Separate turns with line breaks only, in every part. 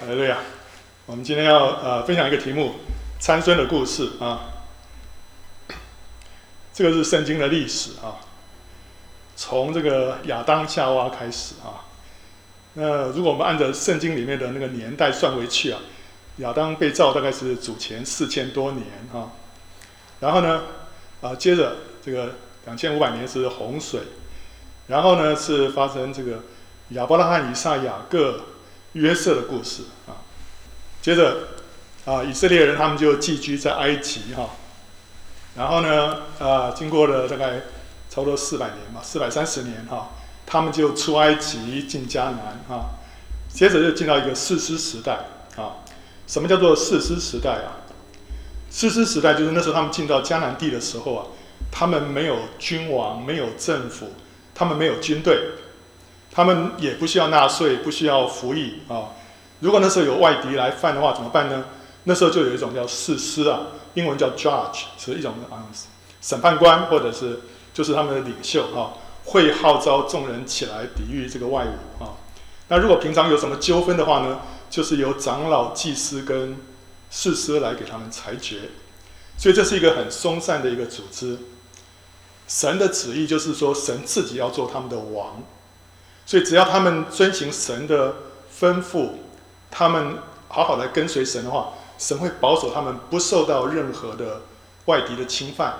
好，对呀，我们今天要呃分享一个题目，参孙的故事啊。这个是圣经的历史啊，从这个亚当夏娃开始啊。那如果我们按照圣经里面的那个年代算回去啊，亚当被造大概是主前四千多年啊。然后呢，啊接着这个两千五百年是洪水，然后呢是发生这个亚伯拉罕、以撒、雅各。约瑟的故事啊，接着啊，以色列人他们就寄居在埃及哈，然后呢啊，经过了大概差不多四百年嘛，四百三十年哈，他们就出埃及进迦南哈，接着就进到一个士师时代啊。什么叫做士师时代啊？士师时代就是那时候他们进到迦南地的时候啊，他们没有君王，没有政府，他们没有军队。他们也不需要纳税，不需要服役啊。如果那时候有外敌来犯的话，怎么办呢？那时候就有一种叫士师啊，英文叫 judge，是一种啊审判官，或者是就是他们的领袖啊，会号召众人起来抵御这个外侮啊。那如果平常有什么纠纷的话呢，就是由长老、祭司跟士师来给他们裁决。所以这是一个很松散的一个组织。神的旨意就是说，神自己要做他们的王。所以，只要他们遵行神的吩咐，他们好好来跟随神的话，神会保守他们不受到任何的外敌的侵犯。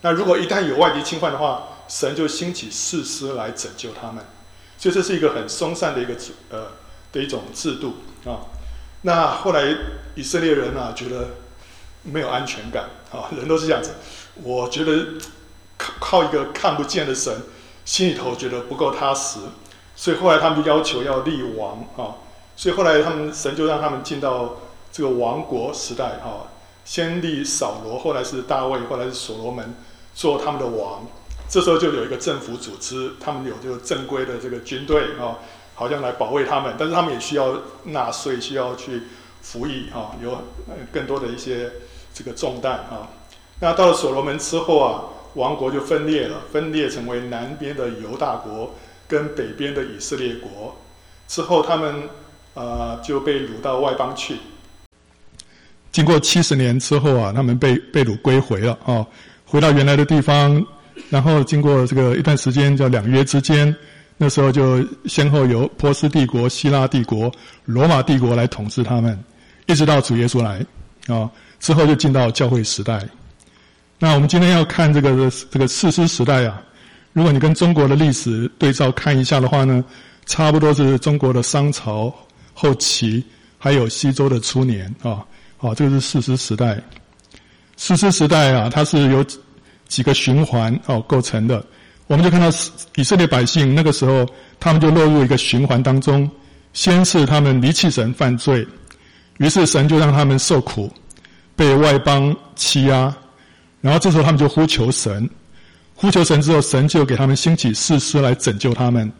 那如果一旦有外敌侵犯的话，神就兴起士师来拯救他们。所以，这是一个很松散的一个制呃的一种制度啊。那后来以色列人啊，觉得没有安全感啊，人都是这样子。我觉得靠靠一个看不见的神。心里头觉得不够踏实，所以后来他们就要求要立王啊，所以后来他们神就让他们进到这个王国时代啊，先立扫罗，后来是大卫，后来是所罗门做他们的王。这时候就有一个政府组织，他们有这个正规的这个军队啊，好像来保卫他们，但是他们也需要纳税，需要去服役啊，有更多的一些这个重担啊。那到了所罗门之后啊。王国就分裂了，分裂成为南边的犹大国跟北边的以色列国。之后，他们呃就被掳到外邦去。经过七十年之后啊，他们被被掳归回了啊，回到原来的地方。然后经过这个一段时间叫两约之间，那时候就先后由波斯帝国、希腊帝国、罗马帝国来统治他们，一直到主耶稣来啊，之后就进到教会时代。那我们今天要看这个这个四师时代啊，如果你跟中国的历史对照看一下的话呢，差不多是中国的商朝后期，还有西周的初年啊，好，这个是四师时代。四师时代啊，它是由几个循环哦构成的。我们就看到以色列百姓那个时候，他们就落入一个循环当中，先是他们离弃神犯罪，于是神就让他们受苦，被外邦欺压。然后这时候他们就呼求神，呼求神之后，神就给他们兴起士师来拯救他们，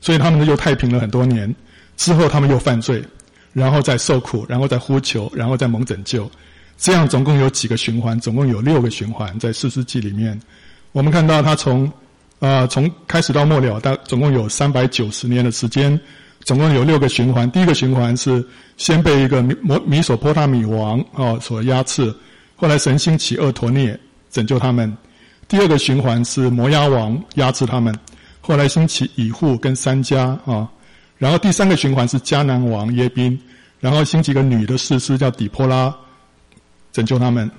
所以他们呢就太平了很多年。之后他们又犯罪，然后再受苦，然后再呼求，然后再蒙拯救。这样总共有几个循环？总共有六个循环在士师记里面。我们看到他从、呃、从开始到末了，大总共有三百九十年的时间，总共有六个循环。第一个循环是先被一个米米索波大米王啊、哦、所压制。后来神兴起恶陀涅拯救他们，第二个循环是摩押王压制他们，后来兴起以户跟三迦啊，然后第三个循环是迦南王耶宾，然后兴起一个女的士师叫底波拉拯救他们，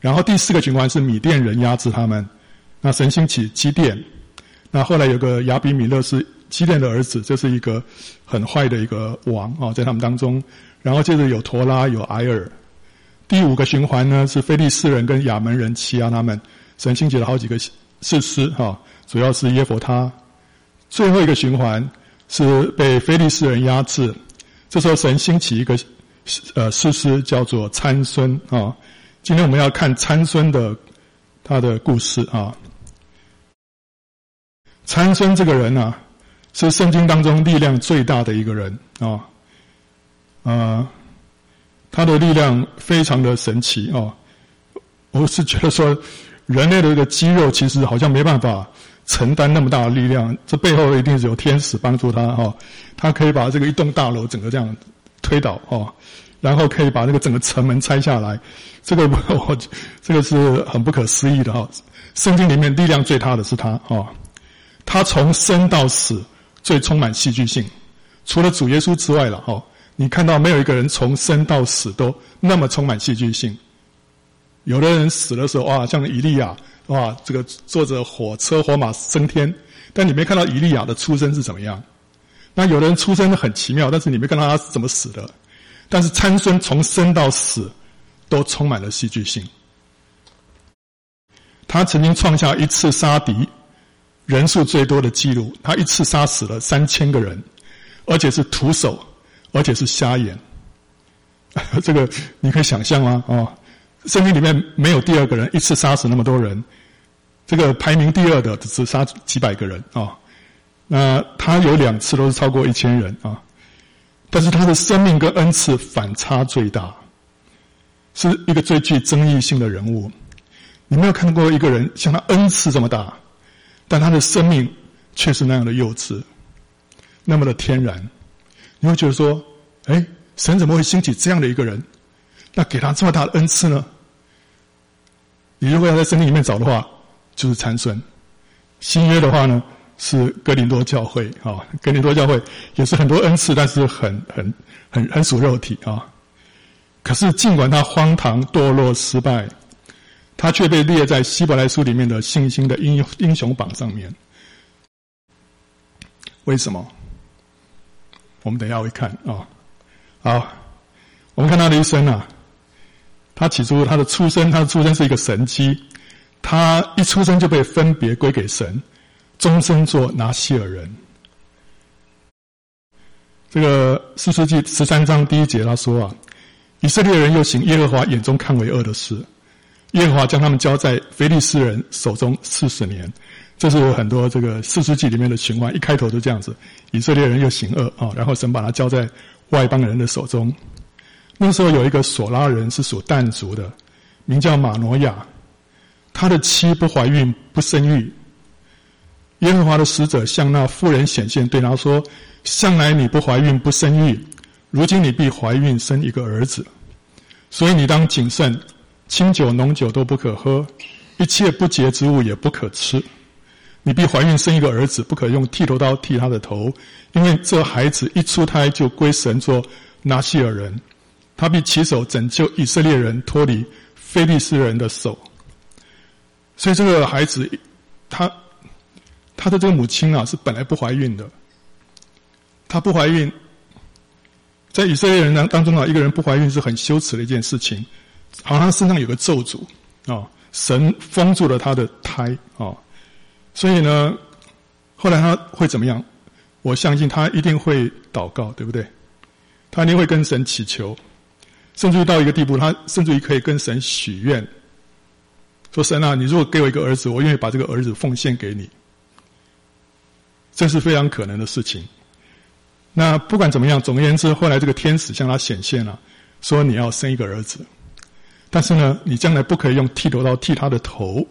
然后第四个循环是米甸人压制他们，那神兴起基甸，那后来有个亚比米勒是基甸的儿子，这是一个很坏的一个王啊，在他们当中，然后接着有陀拉有埃尔。第五个循环呢，是非利士人跟亚门人欺压他们，神兴起了好几个士师哈，主要是耶弗他。最后一个循环是被非利士人压制，这时候神兴起一个呃士师叫做参孙啊。今天我们要看参孙的他的故事啊。参孙这个人啊，是圣经当中力量最大的一个人啊，呃。他的力量非常的神奇哦，我是觉得说，人类的一个肌肉其实好像没办法承担那么大的力量，这背后一定是有天使帮助他哈，他可以把这个一栋大楼整个这样推倒哦，然后可以把那个整个城门拆下来，这个 我这个是很不可思议的哈、圣经里面力量最大的是他哦，他从生到死最充满戏剧性，除了主耶稣之外了哦。你看到没有一个人从生到死都那么充满戏剧性？有的人死的时候哇，像以利亚哇，这个坐着火车火马升天，但你没看到以利亚的出生是怎么样。那有的人出生很奇妙，但是你没看到他是怎么死的。但是参孙从生到死都充满了戏剧性。他曾经创下一次杀敌人数最多的记录，他一次杀死了三千个人，而且是徒手。而且是瞎眼，这个你可以想象吗？哦，圣经里面没有第二个人一次杀死那么多人，这个排名第二的只杀几百个人啊、那他有两次都是超过一千人啊、但是他的生命跟恩赐反差最大，是一个最具争议性的人物。你没有看过一个人像他恩赐这么大，但他的生命却是那样的幼稚，那么的天然。你会觉得说，哎，神怎么会兴起这样的一个人？那给他这么大的恩赐呢？你如果要在圣经里面找的话，就是参孙。新约的话呢，是哥林多教会啊，哥林多教会也是很多恩赐，但是很很很很属肉体啊。可是尽管他荒唐堕落失败，他却被列在希伯来书里面的信心的英英雄榜上面。为什么？我们等一下会看啊、好，我们看他的一生啊，他起初他的出生，他的出生是一个神迹，他一出生就被分别归给神，终身做拿西尔人。这个士师记十三章第一节他说啊，以色列人又行耶和华眼中看为恶的事，耶和华将他们交在非利士人手中四十年。这是有很多这个士师记里面的循环，一开头都这样子：以色列人又行恶啊，然后神把他交在外邦人的手中。那时候有一个索拉人是属但族的，名叫玛挪亚，他的妻不怀孕不生育。耶和华的使者向那妇人显现，对他说：“向来你不怀孕不生育，如今你必怀孕生一个儿子，所以你当谨慎，清酒浓酒都不可喝，一切不洁之物也不可吃。”你必怀孕生一个儿子，不可用剃头刀剃他的头，因为这孩子一出胎就归神做拿细耳人，他必起手拯救以色列人脱离非利士人的手。所以这个孩子，他他的这个母亲啊，是本来不怀孕的。他不怀孕，在以色列人当当中啊，一个人不怀孕是很羞耻的一件事情，好像他身上有个咒诅啊、神封住了他的胎啊。所以呢，后来他会怎么样？我相信他一定会祷告，对不对？他一定会跟神祈求，甚至于到一个地步，他甚至于可以跟神许愿，说：“神啊，你如果给我一个儿子，我愿意把这个儿子奉献给你。”这是非常可能的事情。那不管怎么样，总而言之，后来这个天使向他显现了，说：“你要生一个儿子，但是呢，你将来不可以用剃头刀剃他的头。”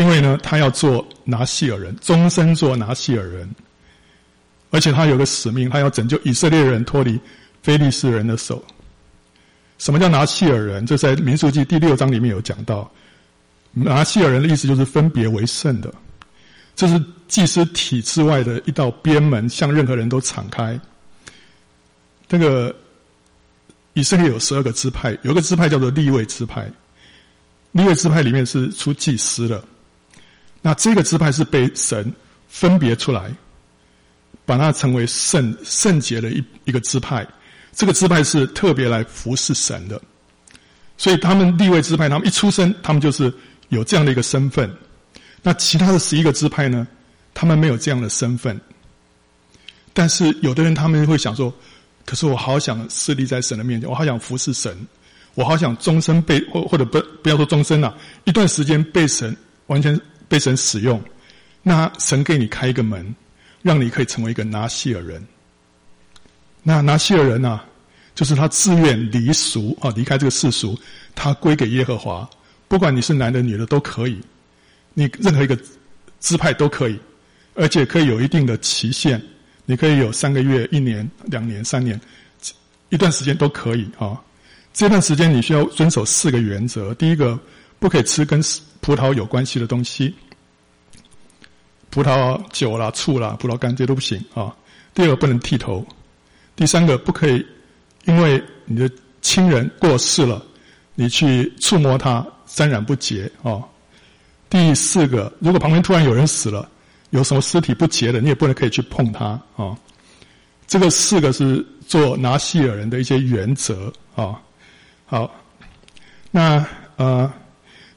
因为呢，他要做拿细耳人，终身做拿细耳人，而且他有个使命，他要拯救以色列人脱离非利士人的手。什么叫拿细耳人？这在民数记第六章里面有讲到。拿细耳人的意思就是分别为圣的，这是祭司体制外的一道边门，向任何人都敞开。这个以色列有十二个支派，有个支派叫做利未支派，利未支派里面是出祭司的。那这个支派是被神分别出来，把它成为圣圣洁的一一个支派。这个支派是特别来服侍神的，所以他们立位支派，他们一出生，他们就是有这样的一个身份。那其他的十一个支派呢，他们没有这样的身份。但是有的人他们会想说：“可是我好想侍立在神的面前，我好想服侍神，我好想终身被或或者不不要说终身了，啊，一段时间被神完全。”被神使用，那神给你开一个门，让你可以成为一个拿西尔人。那拿西尔人啊，就是他自愿离俗啊，离开这个世俗，他归给耶和华。不管你是男的女的都可以，你任何一个支派都可以，而且可以有一定的期限，你可以有三个月、一年、两年、三年，一段时间都可以啊。这段时间你需要遵守四个原则：第一个，不可以吃跟葡萄有关系的东西，葡萄酒啦、醋啦、葡萄干这些都不行啊。第二个，不能剃头；第三个，不可以因为你的亲人过世了，你去触摸它，沾染不洁啊。第四个，如果旁边突然有人死了，有什么尸体不洁的，你也不能可以去碰它啊。这个四个是做拿细耳人的一些原则啊。好，那呃，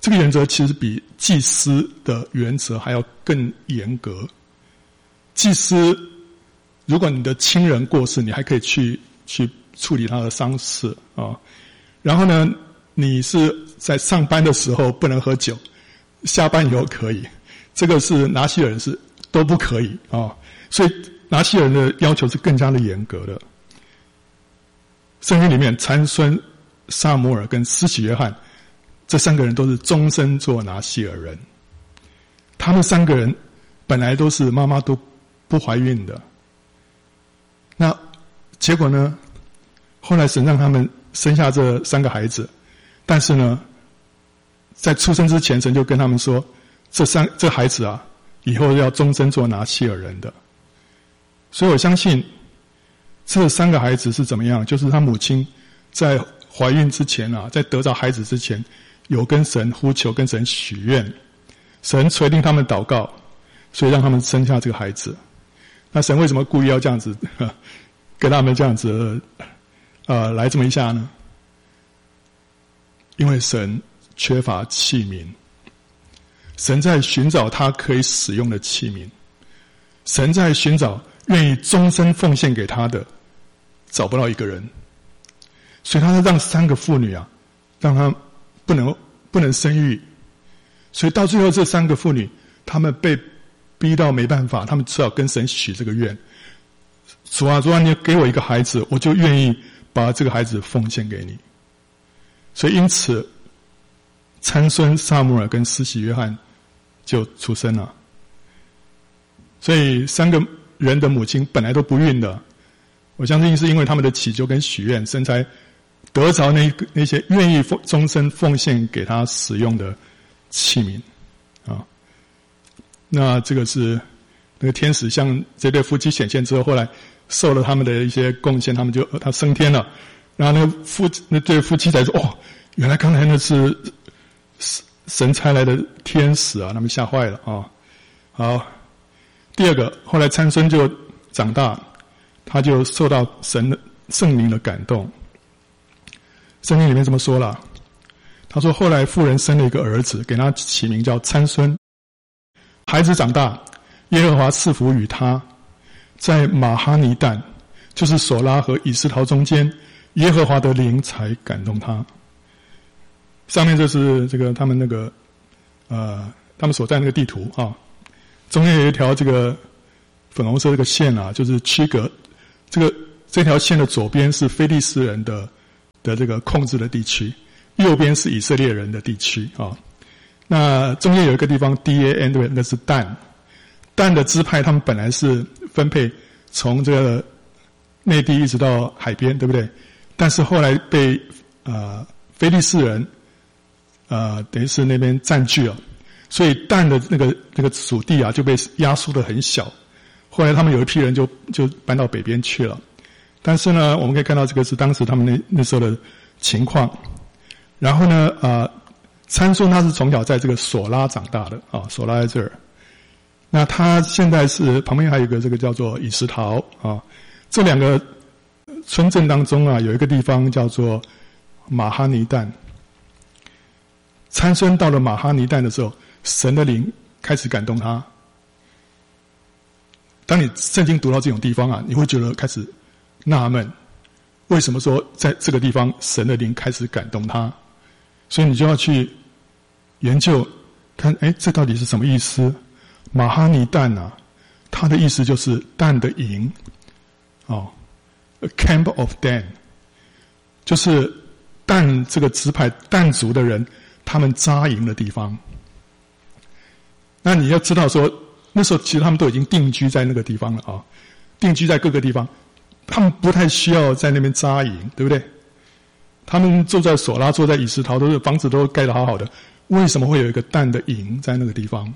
这个原则其实比祭司的原则还要更严格。祭司，如果你的亲人过世，你还可以去去处理他的丧事啊。然后呢，你是在上班的时候不能喝酒，下班以后可以。这个是拿西人是都不可以啊。所以拿西人的要求是更加的严格的。圣经里面参孙。撒摩尔跟施洗约翰这三个人都是终身做拿细耳人。他们三个人本来都是妈妈都不怀孕的，那结果呢？后来神让他们生下这三个孩子，但是呢，在出生之前，神就跟他们说：这三这孩子啊，以后要终身做拿细耳人的。所以我相信这三个孩子是怎么样？就是他母亲在。怀孕之前啊，在得到孩子之前，有跟神呼求，跟神许愿，神垂听他们祷告，所以让他们生下这个孩子。那神为什么故意要这样子，跟他们这样子，呃，来这么一下呢？因为神缺乏器皿，神在寻找他可以使用的器皿，神在寻找愿意终身奉献给他的，找不到一个人。所以，他让三个妇女啊，让他不能不能生育。所以到最后，这三个妇女，她们被逼到没办法，她们只好跟神许这个愿：主啊，主啊，你给我一个孩子，我就愿意把这个孩子奉献给你。所以，因此，参孙、撒母耳跟司洗约翰就出生了。所以，三个人的母亲本来都不孕的，我相信是因为他们的祈求跟许愿，身材。得着那那些愿意奉终身奉献给他使用的器皿，啊，那这个是那个天使向这对夫妻显现之后，后来受了他们的一些贡献，他们就他升天了。然后那个夫那对夫妻才说：“哦，原来刚才那是神差来的天使啊！”他们吓坏了啊。好，第二个，后来参孙就长大，他就受到神的圣灵的感动。圣经里面这么说了，他说：“后来妇人生了一个儿子，给他起名叫参孙。孩子长大，耶和华赐福与他，在玛哈尼但，就是索拉和以斯陶中间，耶和华的灵才感动他。上面就是这个他们那个呃，他们所在那个地图啊，中间有一条这个粉红色这个线啊，就是区隔这个这条线的左边是非利士人的。”的这个控制的地区，右边是以色列人的地区啊。那中间有一个地方 D A N 对，那是但，但的支派，他们本来是分配从这个内地一直到海边，对不对？但是后来被呃非利士人呃等于是那边占据了，所以但的那个那个属地啊就被压缩得很小。后来他们有一批人就就搬到北边去了。但是呢，我们可以看到这个是当时他们那那时候的情况。然后呢，啊、参孙他是从小在这个索拉长大的啊，索拉在这儿。那他现在是旁边还有一个这个叫做以实陶啊，这两个村镇当中啊，有一个地方叫做马哈尼旦。参孙到了马哈尼旦的时候，神的灵开始感动他。当你圣经读到这种地方啊，你会觉得开始。纳闷，为什么说在这个地方神的灵开始感动他？所以你就要去研究，看，哎，这到底是什么意思？玛哈尼旦啊，它的意思就是但的营，哦，a camp of Dan，就是但这个支派但族的人他们扎营的地方。那你要知道说，那时候其实他们都已经定居在那个地方了啊，定居在各个地方。他们不太需要在那边扎营，对不对？他们住在索拉，住在以实陶，都是房子都盖得好好的，为什么会有一个蛋的营在那个地方？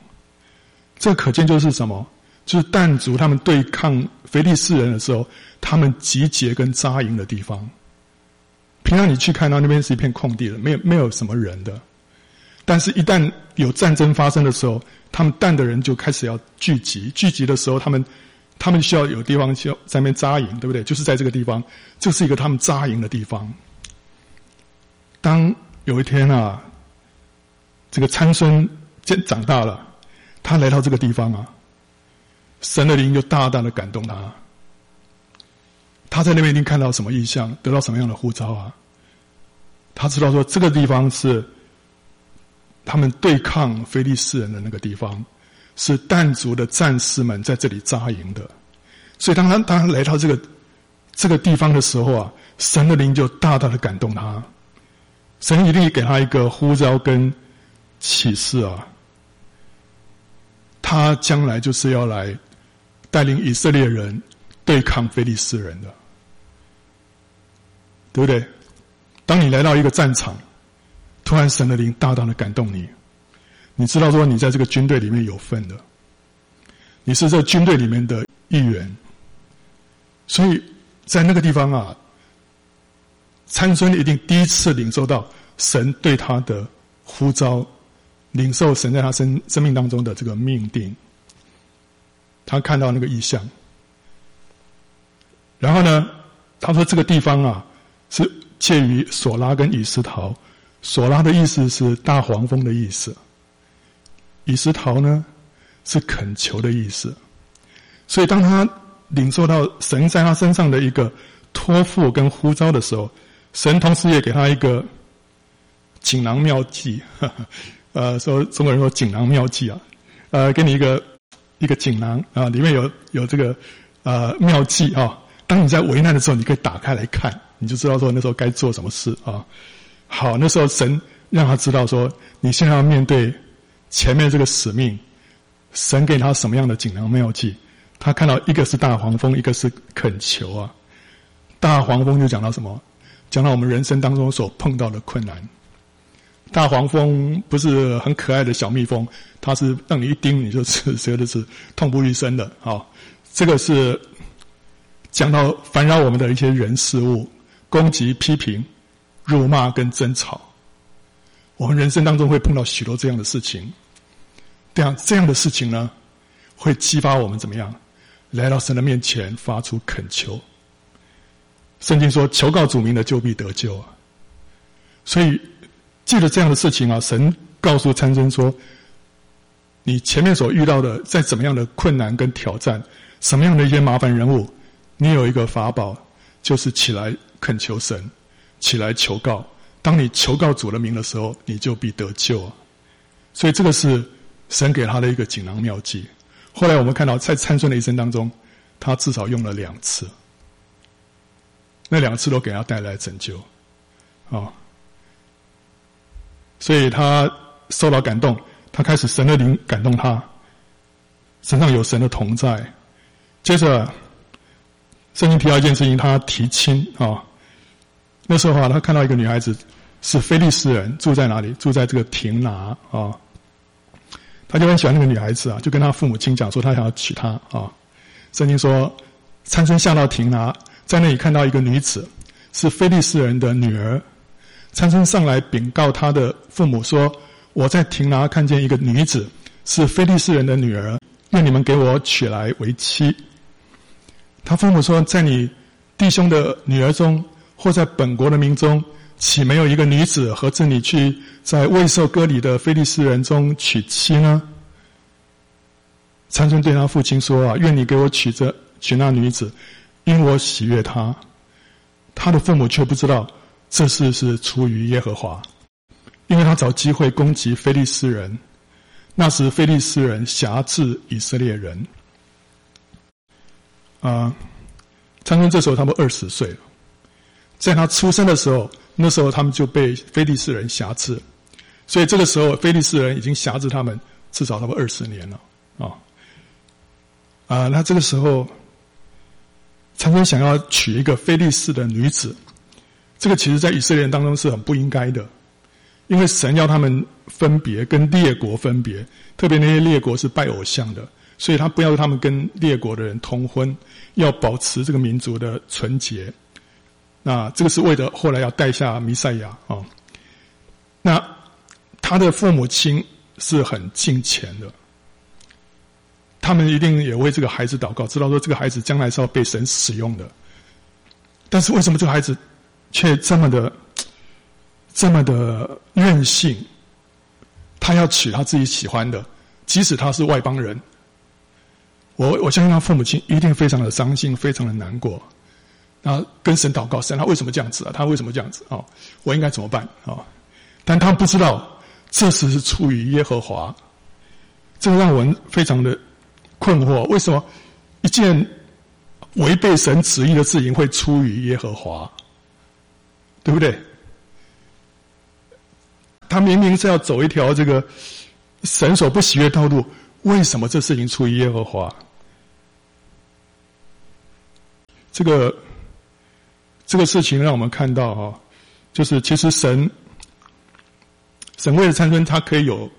这可见就是什么？就是但族他们对抗腓力士人的时候，他们集结跟扎营的地方。平常你去看到那边是一片空地的，没有没有什么人的。但是，一旦有战争发生的时候，他们但的人就开始要聚集。聚集的时候，他们他们需要有地方需要在那边扎营，对不对？就是在这个地方，这是一个他们扎营的地方。当有一天啊，这个参孙渐长大了，他来到这个地方啊，神的灵就大大的感动他。他在那边一定看到什么异象，得到什么样的呼召啊？他知道说这个地方是他们对抗非利士人的那个地方，是但族的战士们在这里扎营的。所以当他当他来到这个这个地方的时候啊，神的灵就大大的感动他。神一定给他一个呼召跟启示啊，他将来就是要来带领以色列人对抗非利士人的，对不对？当你来到一个战场，突然神的灵大大的感动你，你知道说你在这个军队里面有份的，你是这军队里面的一员，所以在那个地方啊。参孙一定第一次领受到神对他的呼召，领受神在他生生命当中的这个命定。他看到那个异象，然后呢，他说这个地方啊是介于索拉跟以斯陶。索拉的意思是大黄蜂的意思，以实陶呢是恳求的意思。所以当他领受到神在他身上的一个托付跟呼召的时候，神同时也给他一个锦囊妙计，呵 呵呃，说中国人说锦囊妙计啊，呃，给你一个一个锦囊啊，里面有有这个呃妙计啊。当你在危难的时候，你可以打开来看，你就知道说那时候该做什么事啊。好，那时候神让他知道说，你现在要面对前面这个使命，神给他什么样的锦囊妙计？他看到一个是大黄蜂，一个是恳求啊。大黄蜂就讲到什么？讲到我们人生当中所碰到的困难，大黄蜂不是很可爱的小蜜蜂，它是让你一叮你就是觉得是痛不欲生的。好，这个是讲到烦扰我们的一些人事物，攻击、批评、辱骂跟争吵。我们人生当中会碰到许多这样的事情，这样这样的事情呢，会激发我们怎么样来到神的面前发出恳求。圣经说：“求告主名的，就必得救啊！”所以，记得这样的事情啊，神告诉参孙说：“你前面所遇到的，再怎么样的困难跟挑战，什么样的一些麻烦人物，你有一个法宝，就是起来恳求神，起来求告。当你求告主的名的时候，你就必得救啊！”所以，这个是神给他的一个锦囊妙计。后来我们看到，在参孙的一生当中，他至少用了两次。那两次都给他带来拯救，啊、所以他受到感动，他开始神的灵感动他，身上有神的同在。接着，圣经提到一件事情，他提亲啊、那时候啊，他看到一个女孩子是菲利斯人，住在哪里？住在这个亭拿啊、他就很喜欢那个女孩子啊，就跟他父母亲讲说，他想要娶她啊、圣经说，参孙下到亭拿。在那里看到一个女子，是菲利斯人的女儿。参孙上来禀告他的父母说：“我在亭拿看见一个女子，是菲利斯人的女儿，愿你们给我娶来为妻。”他父母说：“在你弟兄的女儿中，或在本国的民中，岂没有一个女子合适你去在未受割礼的非利士人中娶妻呢？”参孙对他父亲说：“啊，愿你给我娶这娶那女子。”因我喜悦她，他的父母却不知道这事是出于耶和华，因为他找机会攻击非利士人。那时非利士人辖制以色列人。啊，参孙这时候差不多二十岁了，在他出生的时候，那时候他们就被非利士人辖制，所以这个时候非利士人已经辖制他们至少差不多二十年了啊。啊，那这个时候。参孙想要娶一个非利士的女子，这个其实在以色列人当中是很不应该的，因为神要他们分别跟列国分别，特别那些列国是拜偶像的，所以他不要他们跟列国的人通婚，要保持这个民族的纯洁。那这个是为了后来要带下弥赛亚啊。那他的父母亲是很敬虔的，他们一定也为这个孩子祷告，知道说这个孩子将来是要被神使用的。但是为什么这个孩子却这么的这么的任性？他要娶他自己喜欢的，即使他是外邦人。我我相信他父母亲一定非常的伤心，非常的难过。然后跟神祷告，神他为什么这样子啊？他为什么这样子啊？我应该怎么办啊？但他不知道，这事是出于耶和华。这个让我们非常的困惑：为什么一件违背神旨意的事情会出于耶和华？对不对？他明明是要走一条这个神所不喜悦道路，为什么这事情出于耶和华？这个。这个事情让我们看到哈，就是其实神，神为了参孙，他可以有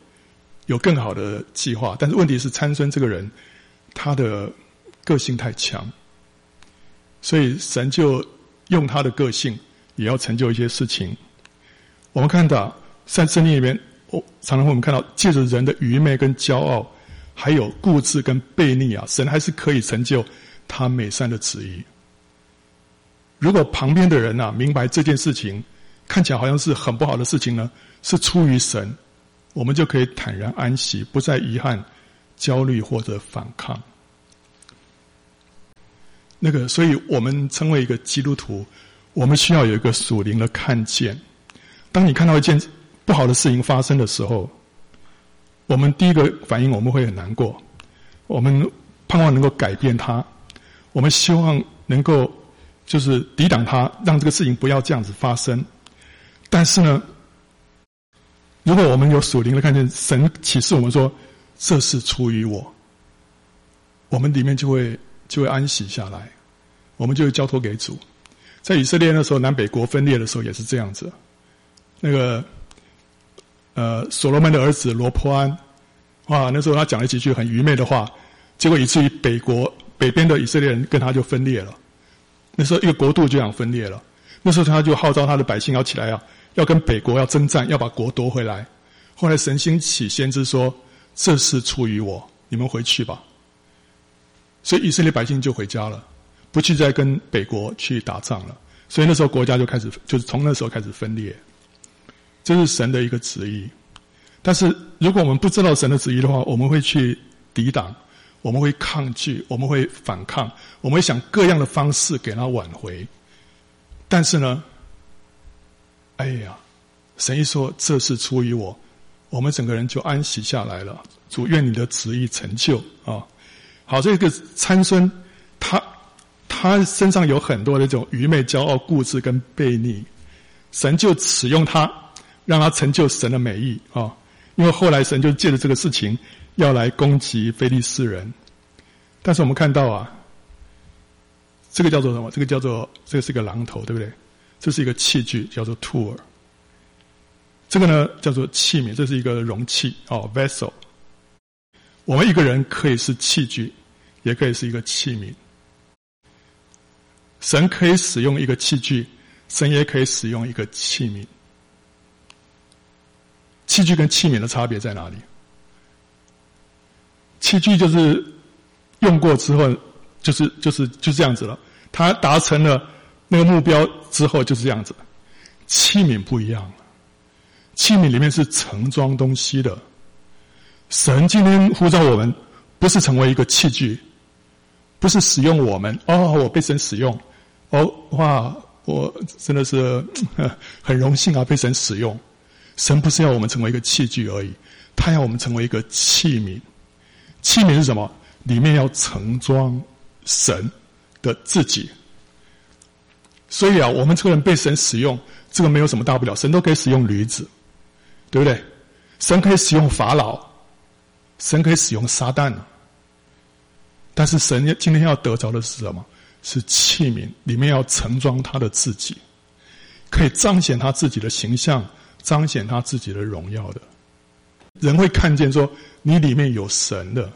有更好的计划，但是问题是参孙这个人，他的个性太强，所以神就用他的个性也要成就一些事情。我们看到在圣经里面，我，常常会我们看到借着人的愚昧跟骄傲，还有固执跟悖逆啊，神还是可以成就他美善的旨意。如果旁边的人呐、啊、明白这件事情，看起来好像是很不好的事情呢，是出于神，我们就可以坦然安息，不再遗憾、焦虑或者反抗。那个，所以我们称为一个基督徒，我们需要有一个属灵的看见。当你看到一件不好的事情发生的时候，我们第一个反应我们会很难过，我们盼望能够改变它，我们希望能够。就是抵挡他，让这个事情不要这样子发生。但是呢，如果我们有属灵的看见，神启示我们说这是出于我，我们里面就会就会安息下来，我们就会交托给主。在以色列那时候，南北国分裂的时候也是这样子。那个呃，所罗门的儿子罗波安，哇，那时候他讲了几句很愚昧的话，结果以至于北国北边的以色列人跟他就分裂了。那时候，一个国度就想分裂了。那时候，他就号召他的百姓要起来啊，要跟北国要征战，要把国夺回来。后来，神兴起先知说：“这是出于我，你们回去吧。”所以，以色列百姓就回家了，不去再跟北国去打仗了。所以那时候，国家就开始，就是从那时候开始分裂。这是神的一个旨意。但是，如果我们不知道神的旨意的话，我们会去抵挡。我们会抗拒，我们会反抗，我们会想各样的方式给他挽回。但是呢，哎呀，神一说这是出于我，我们整个人就安息下来了。主愿你的旨意成就啊！好，这个参孙，他他身上有很多的这种愚昧、骄傲、固执跟悖逆，神就使用他，让他成就神的美意啊！因为后来神就借着这个事情。要来攻击非利士人，但是我们看到啊，这个叫做什么？这个叫做这个是一个榔头，对不对？这是一个器具，叫做 tool。这个呢叫做器皿，这是一个容器哦，vessel。我们一个人可以是器具，也可以是一个器皿。神可以使用一个器具，神也可以使用一个器皿。器具跟器皿的差别在哪里？器具就是用过之后，就是就是就这样子了。他达成了那个目标之后就是这样子。器皿不一样，器皿里面是盛装东西的。神今天呼召我们，不是成为一个器具，不是使用我们。哦，我被神使用。哦，哇，我真的是 很荣幸啊，被神使用。神不是要我们成为一个器具而已，他要我们成为一个器皿。器皿是什么？里面要盛装神的自己。所以啊，我们这个人被神使用，这个没有什么大不了。神都可以使用驴子，对不对？神可以使用法老，神可以使用撒旦。但是神今天要得着的是什么？是器皿，里面要盛装他的自己，可以彰显他自己的形象，彰显他自己的荣耀的。人会看见说你里面有神的，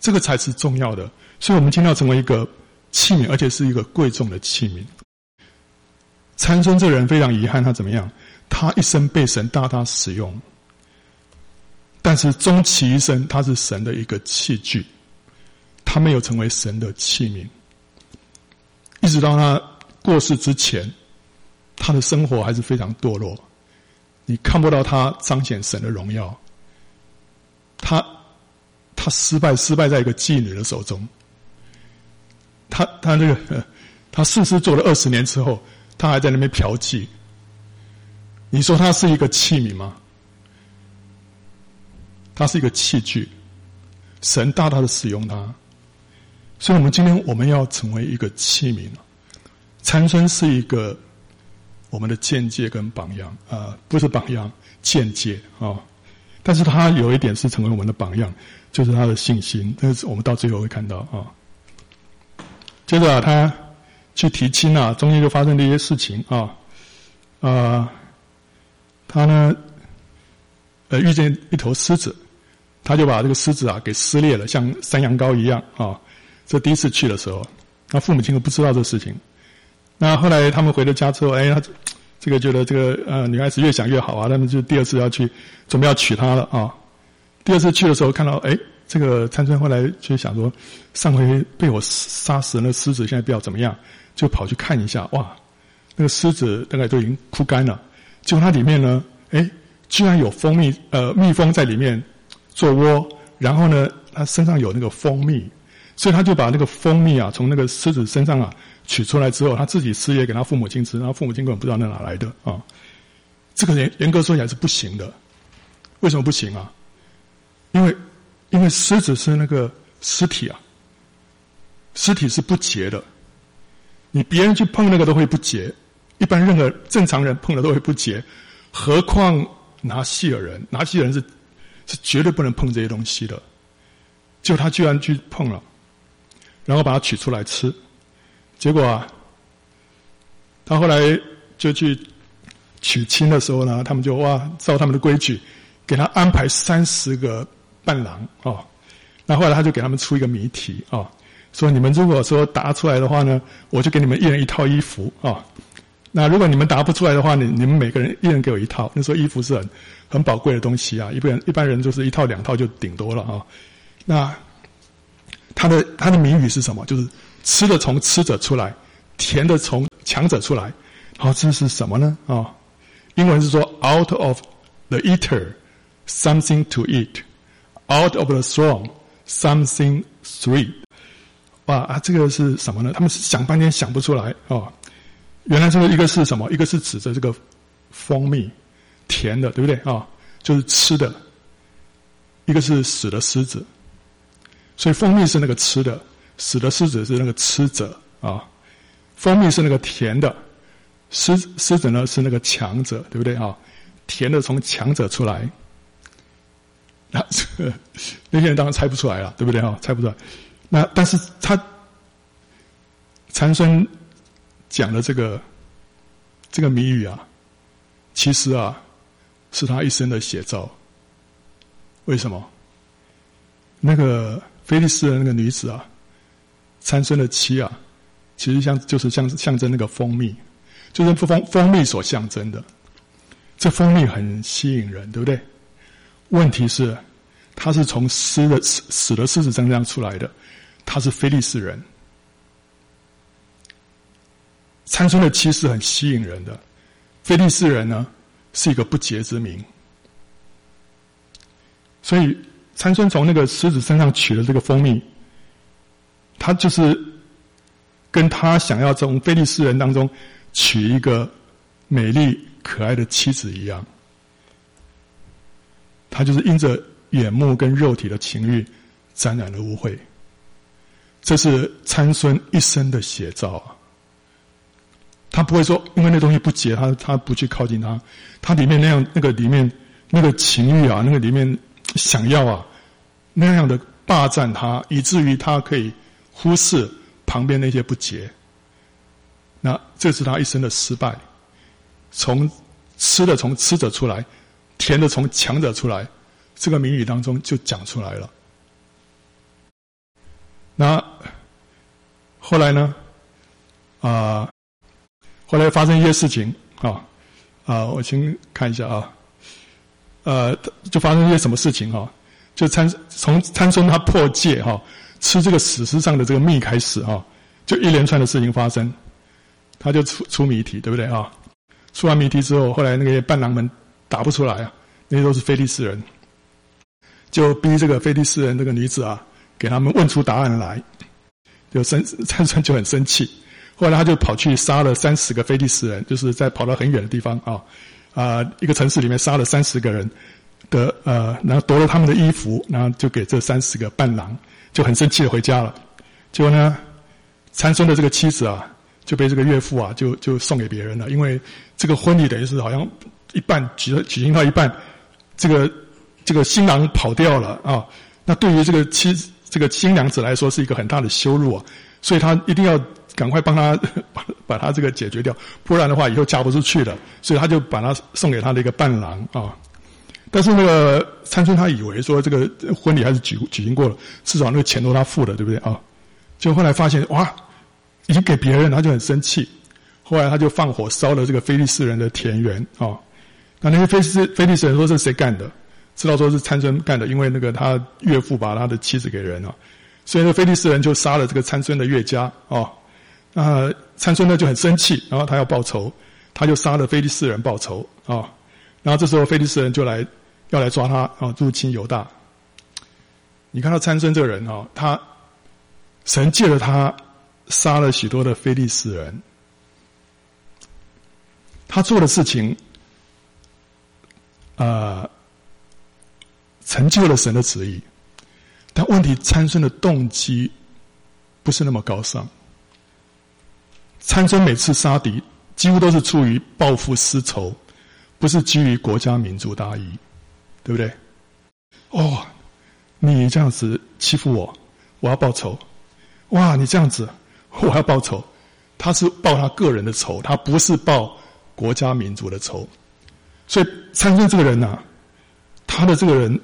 这个才是重要的。所以，我们今天要成为一个器皿，而且是一个贵重的器皿。参孙这人非常遗憾，他怎么样？他一生被神大大使用，但是终其一生，他是神的一个器具，他没有成为神的器皿。一直到他过世之前，他的生活还是非常堕落。你看不到他彰显神的荣耀。他他失败，失败在一个妓女的手中。他他那个，他事事做了二十年之后。他还在那边嫖妓，你说他是一个器皿吗？他是一个器具，神大大的使用他，所以，我们今天我们要成为一个器皿。参孙是一个我们的见解跟榜样啊、不是榜样，见解啊、但是他有一点是成为我们的榜样，就是他的信心。但是我们到最后会看到啊、接着啊，他。去提亲啊，中间就发生了一些事情啊，啊、他呢，呃，遇见一头狮子，他就把这个狮子啊给撕裂了，像山羊羔一样啊。这第一次去的时候，那父母亲都不知道这事情。那后来他们回了家之后，哎，他这个觉得这个呃女孩子越想越好啊，他们就第二次要去准备要娶她了啊。第二次去的时候，看到哎。这个参孙后来就想说，上回被我杀死那狮子，现在不知道怎么样，就跑去看一下。哇，那个狮子大概都已经枯干了。结果它里面呢，哎，居然有蜂蜜，呃，蜜蜂在里面做窝。然后呢，它身上有那个蜂蜜，所以他就把那个蜂蜜啊，从那个狮子身上啊取出来之后，他自己吃也给他父母亲吃，然后父母亲根本不知道那哪来的啊。这个严严格说起来是不行的。为什么不行啊？因为。因为狮子是那个尸体啊，尸体是不洁的，你别人去碰那个都会不洁，一般任何正常人碰了都会不洁，何况拿细尔人，拿细尔人是是绝对不能碰这些东西的，就他居然去碰了，然后把它取出来吃，结果啊，他后来就去娶亲的时候呢，他们就哇，照他们的规矩，给他安排三十个。伴郎哦，那后来他就给他们出一个谜题哦，说你们如果说答出来的话呢，我就给你们一人一套衣服啊、哦。那如果你们答不出来的话，你你们每个人一人给我一套。那时候衣服是很很宝贵的东西啊，一般人一般人就是一套两套就顶多了啊、那他的他的谜语是什么？就是吃的从吃者出来，甜的从强者出来。好，这是什么呢？啊、英文是说 out of the eater something to eat。Out of the strong, something sweet。哇啊，这个是什么呢？他们是想半天想不出来哦。原来这个一个是什么？一个是指着这个蜂蜜，甜的，对不对啊、就是吃的。一个是死的狮子，所以蜂蜜是那个吃的，死的狮子是那个吃者啊、蜂蜜是那个甜的，狮狮子呢是那个强者，对不对啊、甜的从强者出来。那这个那些人当然猜不出来了，对不对啊？猜不出来。那但是他参孙讲的这个这个谜语啊，其实啊是他一生的写照。为什么？那个菲利斯的那个女子啊，参孙的妻啊，其实像就是像象征那个蜂蜜，就是蜂蜂蜜所象征的。这蜂蜜很吸引人，对不对？问题是，他是从狮的死死的狮子身上出来的，他是非利士人。参孙的妻是很吸引人的，非利士人呢是一个不洁之民，所以参孙从那个狮子身上取了这个蜂蜜，他就是跟他想要从非利士人当中娶一个美丽可爱的妻子一样。他就是因着眼目跟肉体的情欲沾染了污秽，这是参孙一生的写照啊。他不会说因为那东西不洁，他他不去靠近他，他里面那样那个里面那个情欲啊，那个里面想要啊，那样的霸占他，以至于他可以忽视旁边那些不洁。那这是他一生的失败。从吃的从吃者出来，甜的从强者出来，这个谜语当中就讲出来了。那后来呢？啊、呃，后来发生一些事情啊啊，我先看一下啊，呃，就发生一些什么事情哈、啊？就参从参孙他破戒哈、吃这个史诗上的这个蜜开始哈、啊，就一连串的事情发生，他就出出谜题，对不对啊？出完谜题之后，后来那个伴郎们答不出来啊，那些都是菲利斯人，就逼这个菲利斯人这个女子啊，给他们问出答案来，就生参孙就很生气，后来他就跑去杀了三十个菲利斯人，就是在跑到很远的地方啊，啊、一个城市里面杀了三十个人的呃，然后夺了他们的衣服，然后就给这三十个伴郎，就很生气的回家了。结果呢，参孙的这个妻子啊。就被这个岳父啊，就就送给别人了。因为这个婚礼等于是好像一半举举行到一半，这个这个新郎跑掉了啊。那对于这个妻这个新娘子来说是一个很大的羞辱啊，所以他一定要赶快帮他 把把他这个解决掉，不然的话以后嫁不出去了。所以他就把他送给他的一个伴郎啊。但是那个参孙他以为说这个婚礼还是举举行过了，至少那个钱都他付的，对不对啊？就后来发现哇。已经给别人，他就很生气。后来他就放火烧了这个非利士人的田园啊、那那些非利非利士人说是谁干的？知道说是参孙干的，因为那个他岳父把他的妻子给人了，所以那非利士人就杀了这个参孙的岳家啊。那参孙呢就很生气，然后他要报仇，他就杀了非利士人报仇啊、然后这时候非利士人就来要来抓他啊、入侵犹大。你看到参孙这个人啊、他神借了他。杀了许多的非利士人，他做的事情，呃，成就了神的旨意。但问题，参孙的动机不是那么高尚。参孙每次杀敌，几乎都是出于报复私仇，不是基于国家民族大义，对不对？哦，你这样子欺负我，我要报仇。哇，你这样子。我要报仇，他是报他个人的仇，他不是报国家民族的仇。所以参孙这个人呐、啊，他的这个人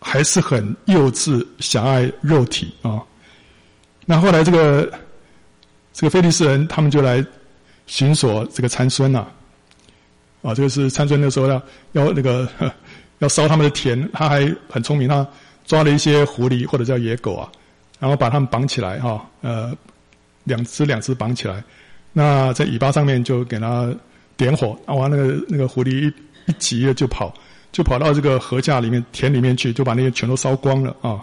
还是很幼稚、狭隘、肉体啊。那后来这个这个菲利士人，他们就来寻索这个参孙呐，啊这个是参孙那时候要要那个要烧他们的田，他还很聪明，他抓了一些狐狸或者叫野狗啊。然后把他们绑起来，哈，呃，两只两只绑起来，那在尾巴上面就给他点火，啊，完那个那个狐狸一一急了就跑，就跑到这个禾架里面、田里面去，就把那些全都烧光了啊。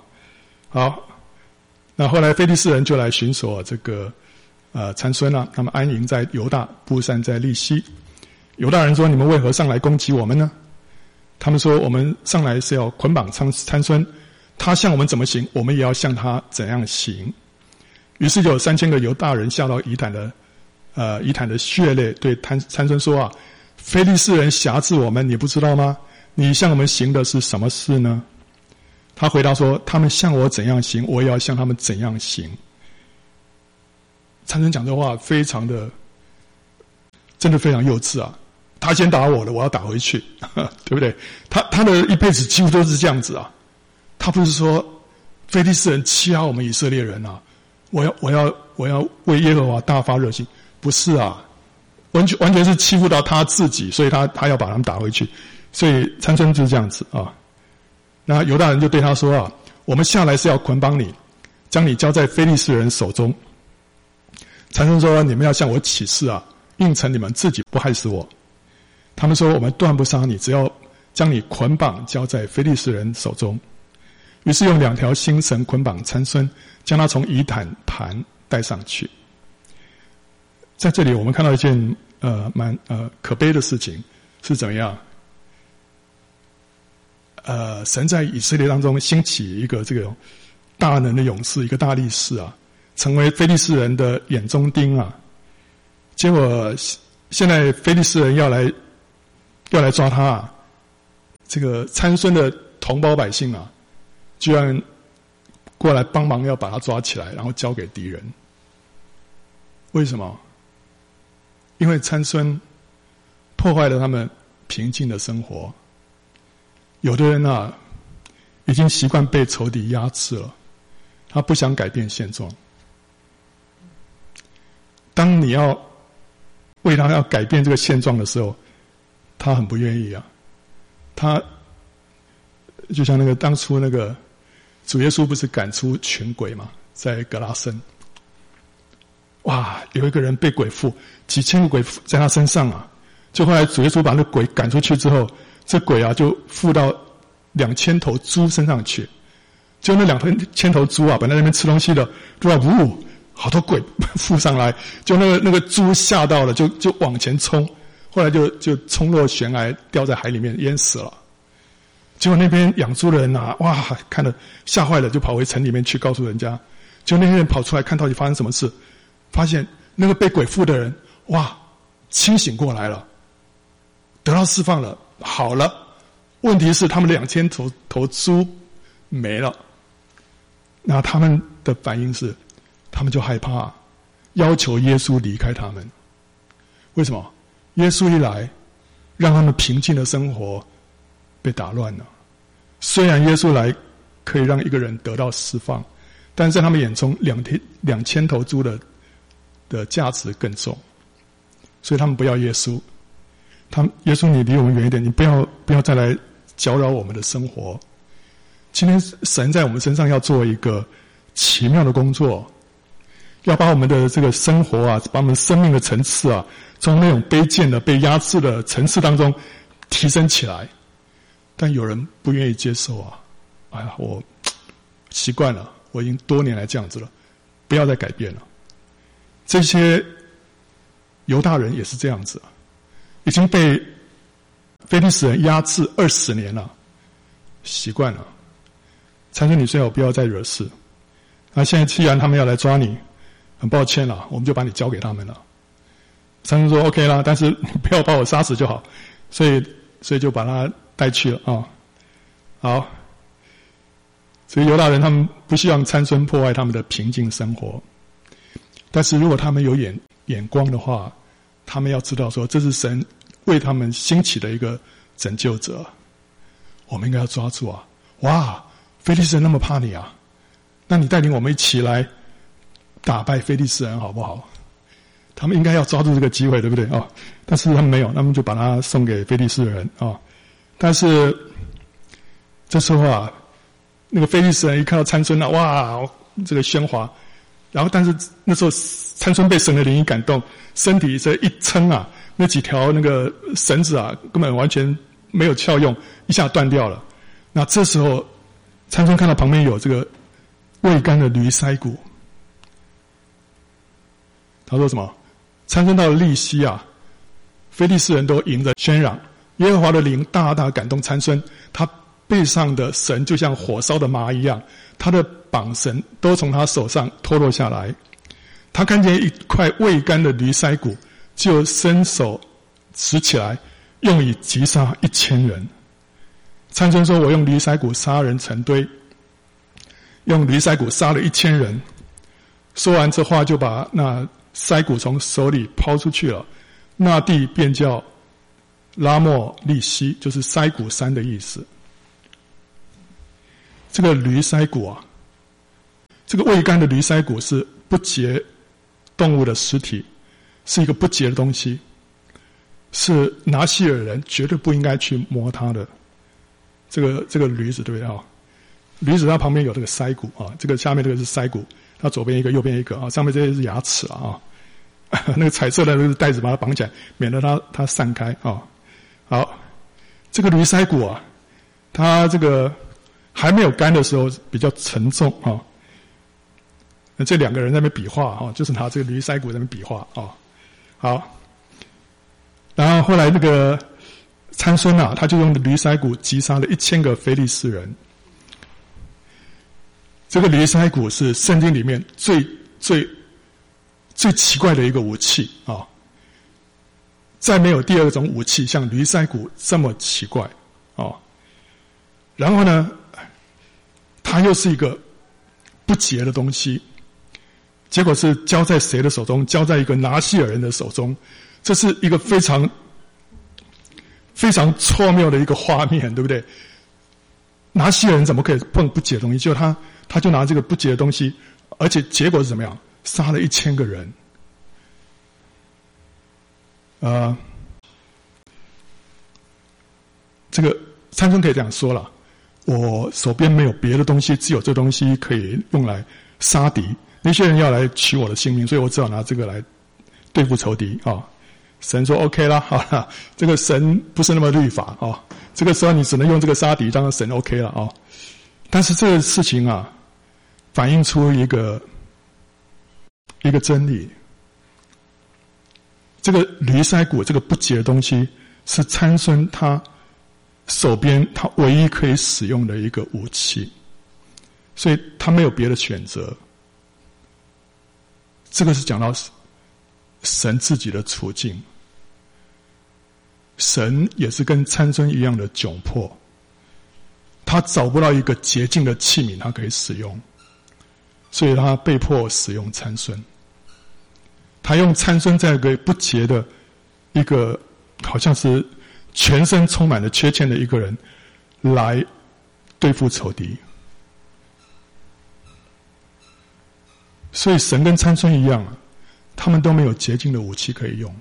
好，那后来菲利士人就来寻索这个呃参孙了，他们安营在犹大，布散在利希。犹大人说：“你们为何上来攻击我们呢？”他们说：“我们上来是要捆绑参参孙。”他向我们怎么行，我们也要向他怎样行。于是就有三千个犹大人下到以坦的，呃，以坦的血泪，对参参孙说：“啊，非利士人挟制我们，你不知道吗？你向我们行的是什么事呢？”他回答说：“他们向我怎样行，我也要向他们怎样行。”参孙讲这话非常的，真的非常幼稚啊！他先打我了，我要打回去，对不对？他他的一辈子几乎都是这样子啊。他不是说，非利士人欺压我们以色列人啊！我要我要我要为耶和华大发热心，不是啊，完全完全是欺负到他自己，所以他他要把他们打回去。所以参孙就是这样子啊。那犹大人就对他说啊：“我们下来是要捆绑你，将你交在非利士人手中。”参孙说：“你们要向我起誓啊，应承你们自己不害死我。”他们说：“我们断不杀你，只要将你捆绑交在非利士人手中。”于是用两条新绳捆绑参孙，将他从以坦盘带上去。在这里，我们看到一件呃蛮呃可悲的事情是怎么样？呃，神在以色列当中兴起一个这个大能的勇士，一个大力士啊，成为非利士人的眼中钉啊。结果现在非利士人要来要来抓他啊，这个参孙的同胞百姓啊。居然过来帮忙，要把他抓起来，然后交给敌人。为什么？因为参孙破坏了他们平静的生活。有的人啊，已经习惯被仇敌压制了，他不想改变现状。当你要为他要改变这个现状的时候，他很不愿意啊。他就像那个当初那个主耶稣不是赶出群鬼嘛，在格拉森，哇，有一个人被鬼附，几千个鬼附在他身上啊。就后来主耶稣把那鬼赶出去之后。这鬼啊，就附到两千头猪身上去，就那两头千头猪啊，本来那边吃东西的，突然呜，好多鬼 附上来，就那个那个猪吓到了，就就往前冲，后来就就冲落悬崖，掉在海里面淹死了。结果那边养猪的人啊，哇，看了吓坏了，就跑回城里面去告诉人家。就那些人跑出来看到底发生什么事，发现那个被鬼附的人，哇，清醒过来了，得到释放了。好了，问题是他们两千头头猪没了，那他们的反应是，他们就害怕，要求耶稣离开他们。为什么？耶稣一来，让他们平静的生活被打乱了。虽然耶稣来可以让一个人得到释放，但是在他们眼中，两天两千头猪的的价值更重，所以他们不要耶稣。他耶稣，你离我们远一点，你不要不要再来搅扰我们的生活。今天神在我们身上要做一个奇妙的工作，要把我们的这个生活啊，把我们生命的层次啊，从那种卑贱的、被压制的层次当中提升起来。但有人不愿意接受啊！哎呀，我习惯了，我已经多年来这样子了，不要再改变了。这些犹大人也是这样子。已经被非利士人压制二十年了，习惯了。参孙，你最好不要再惹事。那现在既然他们要来抓你，很抱歉了，我们就把你交给他们了。参孙说：“OK 啦，但是不要把我杀死就好。”所以，所以就把他带去了啊。好，所以犹大人他们不希望参孙破坏他们的平静生活，但是如果他们有眼眼光的话。他们要知道，说这是神为他们兴起的一个拯救者，我们应该要抓住啊！哇，非利士人那么怕你啊，那你带领我们一起来打败菲利斯人好不好？他们应该要抓住这个机会，对不对啊？但是他们没有，他们就把他送给菲利斯人啊。但是这时候啊，那个菲利斯人一看到参孙啊，哇，这个喧哗。然后，但是那时候参孙被神的灵感动，身体这一撑啊，那几条那个绳子啊，根本完全没有效用，一下断掉了。那这时候，参孙看到旁边有这个未干的驴腮骨，他说什么？参孙到了利希啊，非利士人都迎着喧嚷，耶和华的灵大大感动参孙，他背上的绳就像火烧的麻一样，他的。绑绳都从他手上脱落下来，他看见一块未干的驴腮骨，就伸手拾起来，用以击杀一千人。参孙说：“我用驴腮骨杀人成堆，用驴腮骨杀了一千人。”说完这话，就把那腮骨从手里抛出去了。那地便叫拉莫利西，就是腮骨山的意思。这个驴腮骨啊。这个未干的驴腮骨是不洁动物的尸体，是一个不洁的东西，是拿西尔人绝对不应该去摸它的。这个这个驴子对不对啊？驴子它旁边有这个腮骨啊，这个下面这个是腮骨，它左边一个，右边一个啊，上面这些是牙齿啊。那个彩色的那个带子把它绑起来，免得它它散开啊。好，这个驴腮骨啊，它这个还没有干的时候比较沉重啊。那这两个人在那边比划啊，就是拿这个驴腮骨在那边比划啊。好，然后后来那个参孙啊，他就用驴腮骨击杀了一千个非利士人。这个驴腮骨是圣经里面最最最奇怪的一个武器啊！再没有第二种武器像驴腮骨这么奇怪啊！然后呢，它又是一个不洁的东西。结果是交在谁的手中？交在一个拿西尔人的手中。这是一个非常非常错谬的一个画面，对不对？拿西尔人怎么可以碰不洁的东西？就他，他就拿这个不洁的东西，而且结果是怎么样？杀了一千个人。呃，这个参孙可以这样说了：我手边没有别的东西，只有这东西可以用来杀敌。那些人要来取我的性命，所以我只好拿这个来对付仇敌啊。神说：“OK 啦，好了，这个神不是那么律法啊、这个时候你只能用这个杀敌，当然神 OK 了啊、但是这个事情啊，反映出一个一个真理：这个驴腮骨，这个不洁的东西，是参孙他手边他唯一可以使用的一个武器，所以他没有别的选择。这个是讲到神自己的处境。”神也是跟参孙一样的窘迫，他找不到一个洁净的器皿，他可以使用，所以他被迫使用参孙。他用参孙这个不洁的一个，好像是全身充满了缺陷的一个人，来对付仇敌。所以神跟参孙一样啊，他们都没有洁净的武器可以用。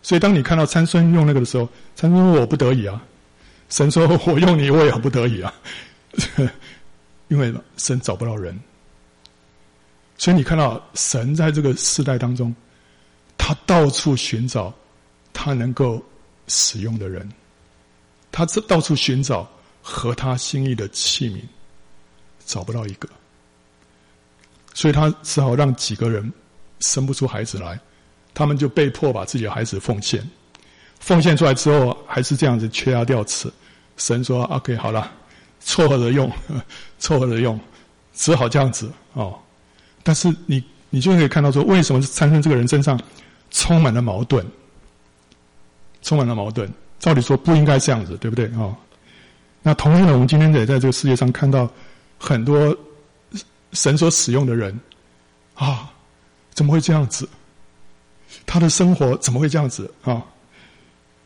所以，当你看到参孙用那个的时候，参孙说：“我不得已啊。”神说：“我用你，我也不得已啊。” 因为神找不到人，所以你看到神在这个世代当中，他到处寻找他能够使用的人，他这到处寻找合他心意的器皿，找不到一个，所以他只好让几个人生不出孩子来。他们就被迫把自己的孩子奉献，奉献出来之后还是这样子缺牙掉齿。神说：“OK，好了，凑合着用，凑合着用，只好这样子哦。”但是你你就可以看到说，为什么参孙这个人身上充满了矛盾，充满了矛盾。照理说不应该这样子，对不对？哦，那同样的，我们今天也在这个世界上看到很多神所使用的人啊，怎么会这样子？他的生活怎么会这样子啊？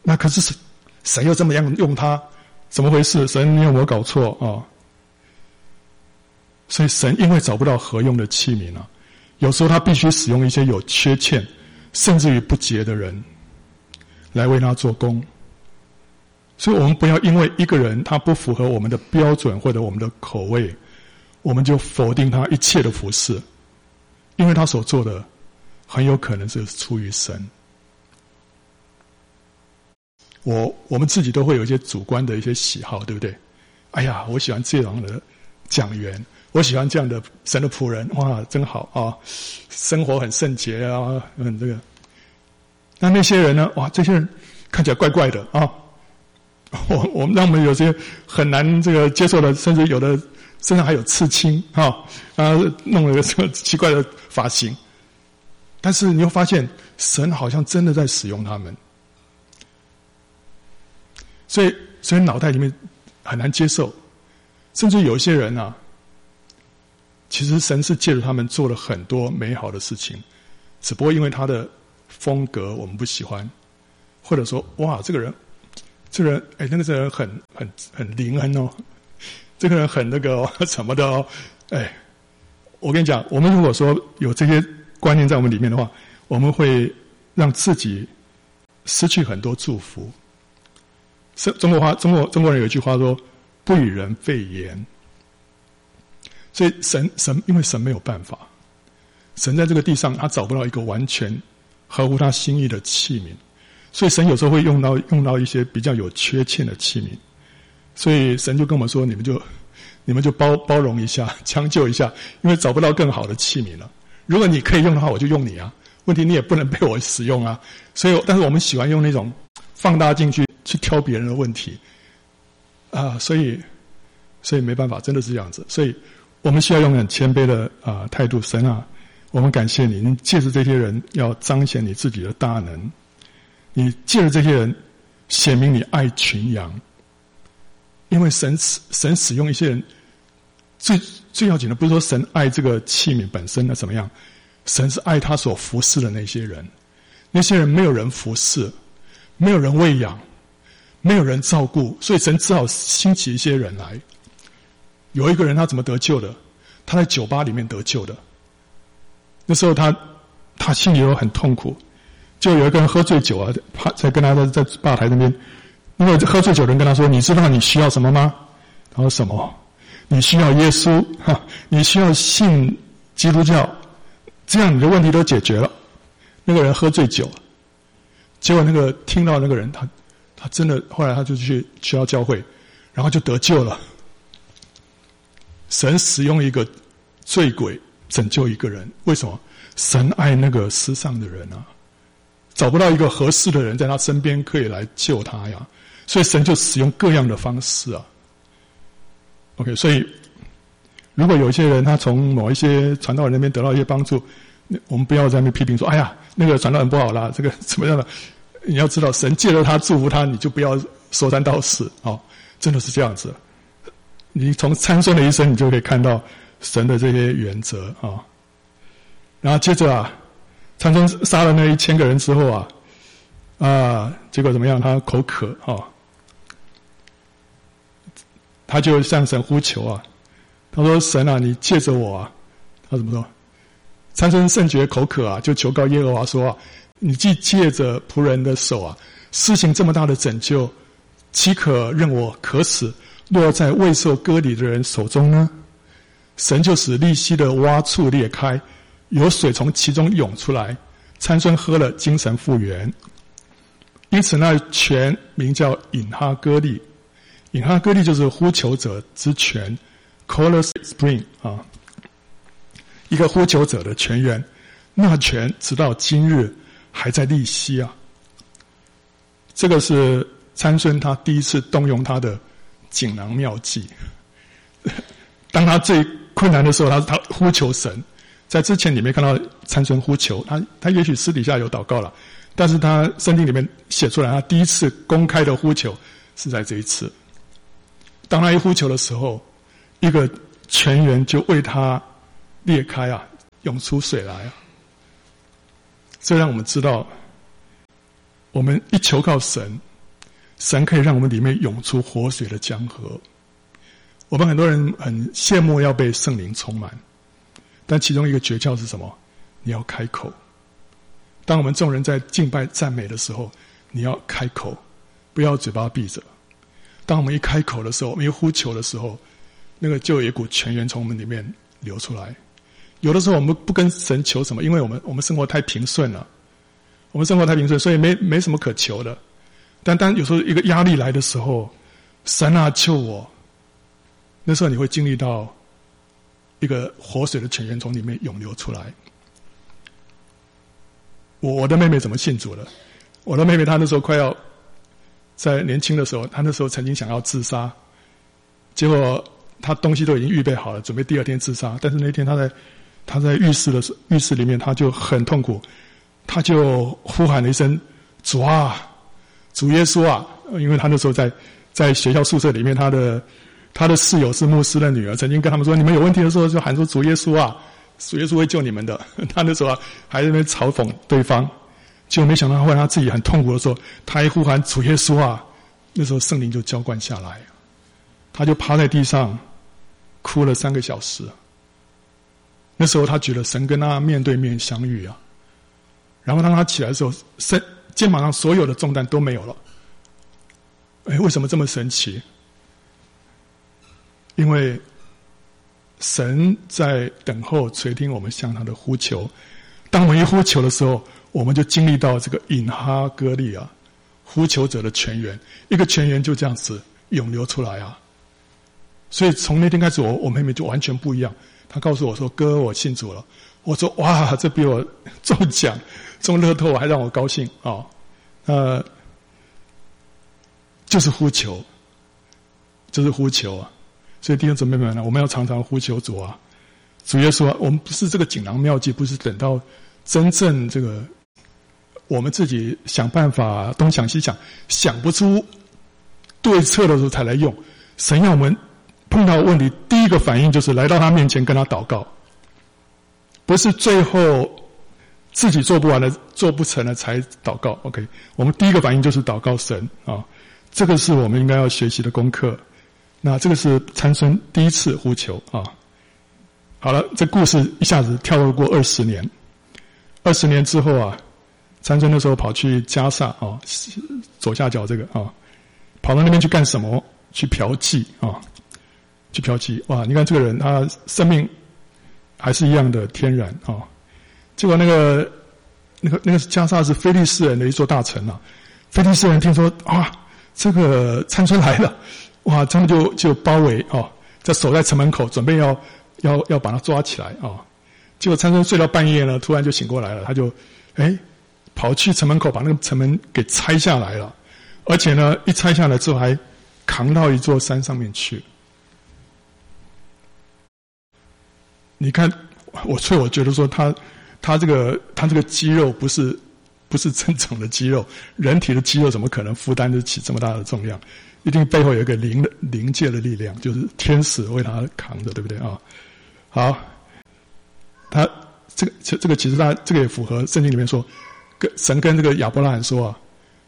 那可是神，神又这么样用他，怎么回事？神，你有没有搞错啊？所以神因为找不到合用的器皿啊，有时候他必须使用一些有缺陷，甚至于不洁的人，来为他做工。所以我们不要因为一个人他不符合我们的标准或者我们的口味，我们就否定他一切的服饰，因为他所做的。很有可能是出于神。我我们自己都会有一些主观的一些喜好，对不对？哎呀，我喜欢这样的讲员，我喜欢这样的神的仆人，哇，真好啊！生活很圣洁啊，很，这个。那那些人呢？哇，这些人看起来怪怪的啊！我我们让我们有些很难这个接受的，甚至有的身上还有刺青啊，啊，弄了一个什么奇怪的发型。但是你会发现，神好像真的在使用他们，所以所以脑袋里面很难接受，甚至有一些人啊，其实神是借着他们做了很多美好的事情，只不过因为他的风格我们不喜欢，或者说哇，这个人，这个人哎，那个人很很很灵恩哦，这个人很那个哦 什么的哦，哎，我跟你讲，我们如果说有这些。观念在我们里面的话，我们会让自己失去很多祝福。是中国话，中国中国人有一句话说：“不与人废言。”所以神神因为神没有办法，神在这个地上他找不到一个完全合乎他心意的器皿，所以神有时候会用到用到一些比较有缺陷的器皿。所以神就跟我们说：“你们就你们就包包容一下，将就一下，因为找不到更好的器皿了。”如果你可以用的话，我就用你啊。问题你也不能被我使用啊。所以，但是我们喜欢用那种放大镜去去挑别人的问题啊。所以，所以没办法，真的是这样子。所以我们需要用很谦卑的啊态度。神啊，我们感谢你，你借着这些人要彰显你自己的大能。你借着这些人显明你爱群羊，因为神使神使用一些人最。最要紧的不是说神爱这个器皿本身的怎么样，神是爱他所服侍的那些人，那些人没有人服侍，没有人喂养，没有人照顾，所以神只好兴起一些人来。有一个人他怎么得救的？他在酒吧里面得救的。那时候他他心里头很痛苦，就有一个人喝醉酒啊，他在跟他在在吧台那边，那个喝醉酒的人跟他说：“你知道你需要什么吗？”他说：“什么？你需要耶稣哈，你需要信基督教，这样你的问题都解决了。”那个人喝醉酒，结果那个听到那个人，他他真的后来他就去去到教会，然后就得救了。神使用一个醉鬼拯救一个人，为什么？神爱那个世上的人啊，找不到一个合适的人在他身边可以来救他呀，所以神就使用各样的方式啊。OK，所以如果有一些人他从某一些传道人那边得到一些帮助，那我们不要在那批评说：“哎呀，那个传道人不好啦，这个怎么样的？”你要知道，神借着他祝福他，你就不要说三道四啊，真的是这样子。你从参孙的一生，你就可以看到神的这些原则啊。然后接着啊，参孙杀了那一千个人之后啊，啊，结果怎么样？他口渴啊，他就向神呼求啊。他说：“神啊，你借着我啊。”他怎么说？参孙甚觉口渴啊，就求告耶和华说：“啊，你既借着仆人的手啊，施行这么大的拯救，岂可任我渴死？”落在未受割礼的人手中呢？神就使利希的洼处裂开，有水从其中涌出来。参孙喝了，精神复原。因此那泉名叫隐哈歌利。隐哈歌利就是呼求者之泉 （Caller's Spring） 啊，一个呼求者的泉源。那泉直到今日还在利希啊。这个是参孙他第一次动用他的。锦囊妙计，当他最困难的时候，他他呼求神。在之前你没看到参孙呼求，他他也许私底下有祷告了，但是他圣经里面写出来，他第一次公开的呼求是在这一次。当他一呼求的时候，一个泉源就为他裂开啊，涌出水来啊。这让我们知道，我们一求告神。神可以让我们里面涌出活水的江河。我们很多人很羡慕要被圣灵充满，但其中一个诀窍是什么？你要开口。当我们众人在敬拜赞美的时候，你要开口，不要嘴巴闭着。当我们一开口的时候，我们一呼求的时候，那个就有一股泉源从我们里面流出来。有的时候我们不跟神求什么，因为我们我们生活太平顺了，我们生活太平顺，所以没没什么可求的。但当有时候一个压力来的时候，神啊救我！那时候你会经历到一个活水的泉源从里面涌流出来。我我的妹妹怎么信主了？我的妹妹她那时候快要在年轻的时候，她那时候曾经想要自杀，结果她东西都已经预备好了，准备第二天自杀。但是那天她在她在浴室的浴室里面，她就很痛苦，她就呼喊了一声：“主啊！”主耶稣啊，因为他那时候在在学校宿舍里面，他的他的室友是牧师的女儿，曾经跟他们说：“你们有问题的时候就喊说主耶稣啊，主耶稣会救你们的。”他那时候啊还在那嘲讽对方，结果没想到后来他自己很痛苦的时候，他一呼喊主耶稣啊，那时候圣灵就浇灌下来，他就趴在地上哭了三个小时。那时候他觉得神跟他面对面相遇啊，然后当他起来的时候，神。肩膀上所有的重担都没有了。哎，为什么这么神奇？因为神在等候垂听我们向他的呼求。当我们一呼求的时候，我们就经历到这个引哈歌利啊，呼求者的泉源，一个泉源就这样子涌流出来啊。所以从那天开始，我我妹妹就完全不一样。她告诉我说：“哥，我信主了。”我说：“哇，这比我中奖。”中乐透还让我高兴啊、哦！呃，就是呼求，就是呼求啊！所以弟兄姊妹们呢，我们要常常呼求主啊！主耶稣啊，我们不是这个锦囊妙计，不是等到真正这个我们自己想办法东想西想想不出对策的时候才来用。神要我们碰到问题，第一个反应就是来到他面前跟他祷告，不是最后。自己做不完了、做不成了才祷告。OK，我们第一个反应就是祷告神啊，这个是我们应该要学习的功课。那这个是参孙第一次呼求啊。好了，这故事一下子跳过二十年。二十年之后啊，参孙那时候跑去迦萨啊，左下角这个啊，跑到那边去干什么？去嫖妓啊，去嫖妓。哇，你看这个人，他生命还是一样的天然啊。结果那个那个那个迦萨是非利士人的一座大城啊。非利士人听说啊，这个参孙来了，哇，他们就就包围哦，在守在城门口，准备要要要把他抓起来啊。结果参孙睡到半夜呢，突然就醒过来了，他就哎跑去城门口，把那个城门给拆下来了，而且呢，一拆下来之后还扛到一座山上面去。你看，我所以我觉得说他。他这个他这个肌肉不是不是正常的肌肉，人体的肌肉怎么可能负担得起这么大的重量？一定背后有一个灵的灵界的力量，就是天使为他扛的，对不对啊？好，他这个这这个其实他这个也符合圣经里面说，跟神跟这个亚伯拉罕说啊，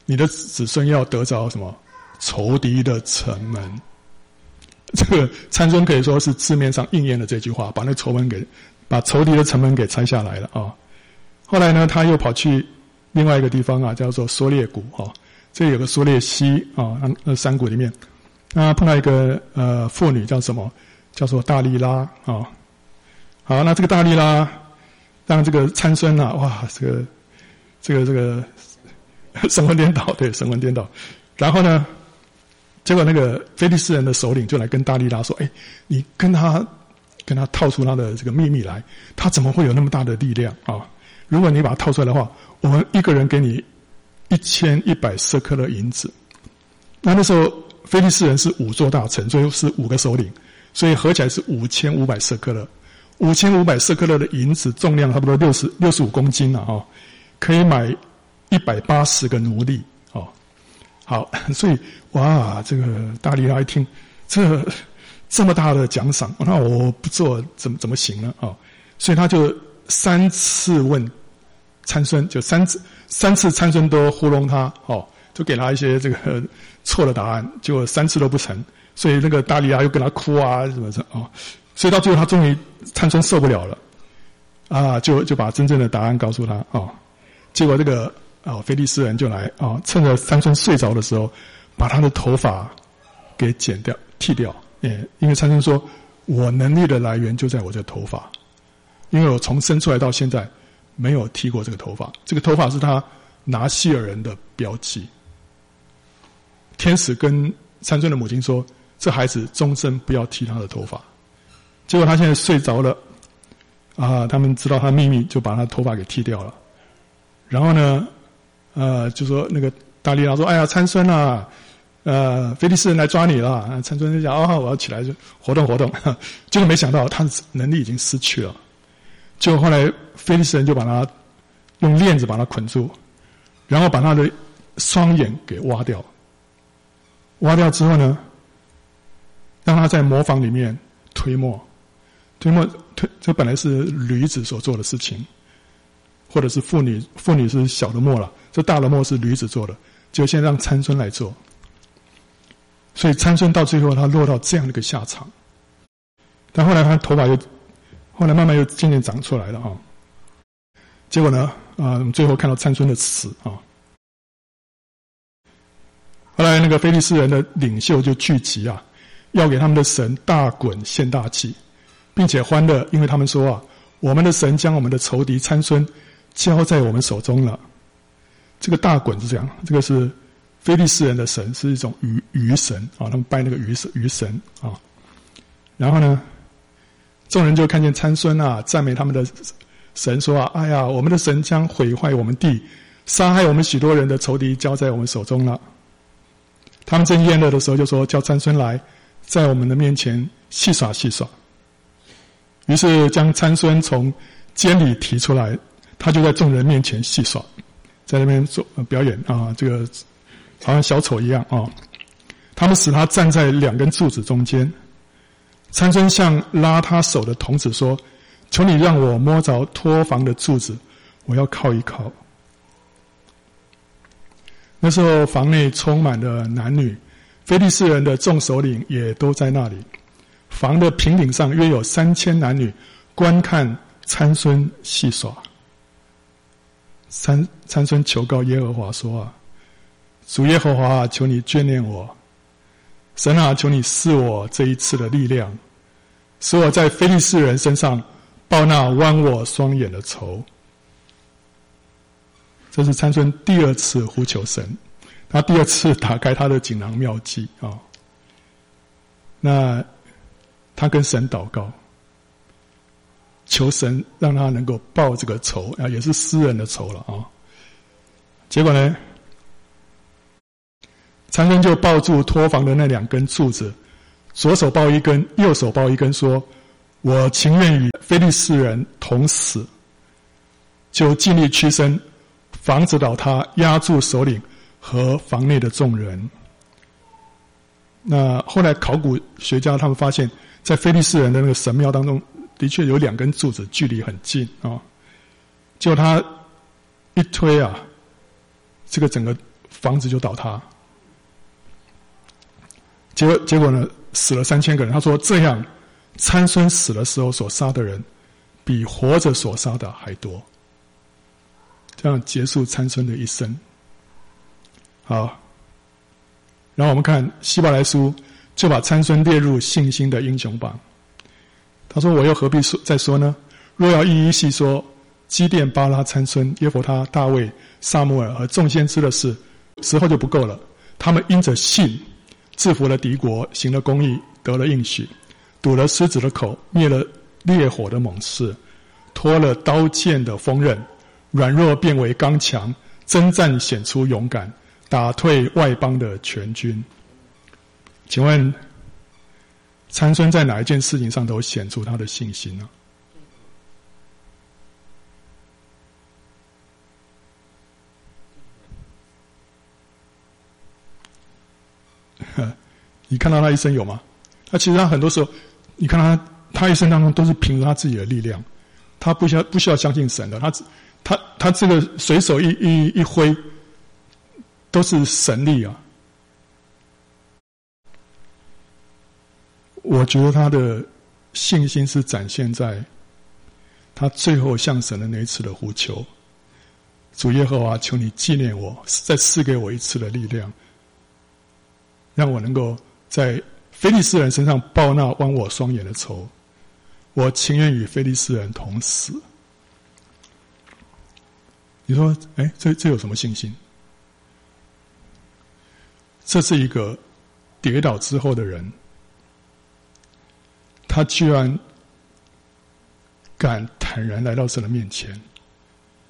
你的子孙要得着什么仇敌的城门。这个参孙可以说是字面上应验了这句话，把那仇门给。把仇敌的城门给拆下来了啊！后来呢，他又跑去另外一个地方啊，叫做梭列谷啊。这有个梭列溪啊，那那山谷里面，那碰到一个呃妇女，叫什么？叫做大力拉啊。好，那这个大力拉让这个参孙啊，哇，这个这个这个 神魂颠倒，对，神魂颠倒。然后呢，结果那个菲利斯人的首领就来跟大利拉说：“哎，你跟他。”跟他套出他的这个秘密来，他怎么会有那么大的力量啊？如果你把它套出来的话，我们一个人给你一千一百舍客勒银子。那那时候菲利斯人是五座大城，所以是五个首领，所以合起来是五千五百舍客勒。五千五百舍客勒的银子重量差不多六十六十五公斤了啊，可以买一百八十个奴隶。好，所以哇，这个大力拉一听这。这么大的奖赏，那我不做怎么怎么行呢？啊、哦，所以他就三次问参孙，就三次三次参孙都糊弄他，哦，就给他一些这个 错的答案，结果三次都不成，所以那个大力拉又跟他哭啊什么的啊、哦，所以到最后他终于参孙受不了了，啊，就就把真正的答案告诉他啊、哦，结果这个啊、菲、利士人就来啊、趁着参孙睡着的时候，把他的头发给剪掉剃掉。欸，因为参孙说：“我能力的来源就在我这头发，因为我从生出来到现在没有剃过这个头发。这个头发是他拿西尔人的标记。天使跟参孙的母亲说：‘这孩子终身不要剃他的头发。’结果他现在睡着了，啊，他们知道他秘密，就把他头发给剃掉了。然后呢，呃，就说那个大利拉说：‘哎呀，参孙啊！’呃，菲利斯人来抓你了。参孙就讲：“哦，我要起来就活动活动。”结果没想到他的能力已经失去了。就后来菲利斯人就把他用链子把他捆住，然后把他的双眼给挖掉。挖掉之后呢，让他在磨坊里面推磨，推磨推这本来是驴子所做的事情，或者是妇女妇女是小的磨了，这大的磨是驴子做的，就现在让参孙来做。所以参孙到最后，他落到这样的一个下场。但后来他头发又，后来慢慢又渐渐长出来了啊。结果呢，啊，我们最后看到参孙的死啊。后来那个非利士人的领袖就聚集啊，要给他们的神大衮献大祭，并且欢乐，因为他们说啊，我们的神将我们的仇敌参孙交在我们手中了。这个大衮是这样，这个是。菲利士人的神是一种鱼鱼神啊，他们拜那个鱼神鱼神啊。然后呢，众人就看见参孙啊，赞美他们的神，说啊：“哎呀，我们的神将毁坏我们地，杀害我们许多人的仇敌交在我们手中了。”他们正宴乐的时候，就说：“叫参孙来，在我们的面前戏耍戏耍。”于是将参孙从监里提出来，他就在众人面前戏耍，在那边做表演啊，这个。好像小丑一样啊、他们使他站在两根柱子中间。参孙向拉他手的童子说：“求你让我摸着托房的柱子，我要靠一靠。那时候房内充满了男女，非利士人的众首领也都在那里。房的平顶上约有三千男女，观看参孙戏耍。参参孙求告耶和华说：“啊，主耶和华啊，求你眷念我，神啊，求你赐我这一次的力量，使我在非利士人身上报那剜我双眼的仇。”这是参孙第二次呼求神，他第二次打开他的锦囊妙计啊。那。他跟神祷告，求神让他能够报这个仇啊，也是私人的仇了啊。结果呢，参孙就抱住托房的那两根柱子，左手抱一根，右手抱一根，说：“我情愿与非利士人同死。”就尽力屈身，防止倒塌，压住首领和房内的众人。那后来考古学家他们发现。在非利士人的那个神庙当中，的确有两根柱子，距离很近啊。就他一推啊，这个整个房子就倒塌。结果结果呢，死了三千个人。他说：“这样，参孙死的时候所杀的人，比活着所杀的还多。”这样结束参孙的一生。好，然后我们看希伯来书。就把参孙列入信心的英雄榜。他说：“我又何必说再说呢？若要一一细说，基甸、巴拉、参孙、耶弗他、大卫、撒母耳和众先知的事，时候就不够了。他们因着信，制服了敌国，行了公义，得了应许，堵了狮子的口，灭了烈火的猛士，脱了刀剑的锋刃，软弱变为刚强，征战显出勇敢，打退外邦的全军。”请问，参孙在哪一件事情上都显出他的信心呢？你看到他一生有吗？他其实他很多时候，你看他，他一生当中都是凭着他自己的力量，他不需要不需要相信神的，他他他这个随手一一一挥，都是神力啊。我觉得他的信心是展现在他最后向神的那一次的呼求：“主耶和华，求你纪念我，再赐给我一次的力量，让我能够在非利士人身上报那剜我双眼的仇。我情愿与非利士人同死。”你说，哎，这这有什么信心？这是一个跌倒之后的人。他居然敢坦然来到神的面前，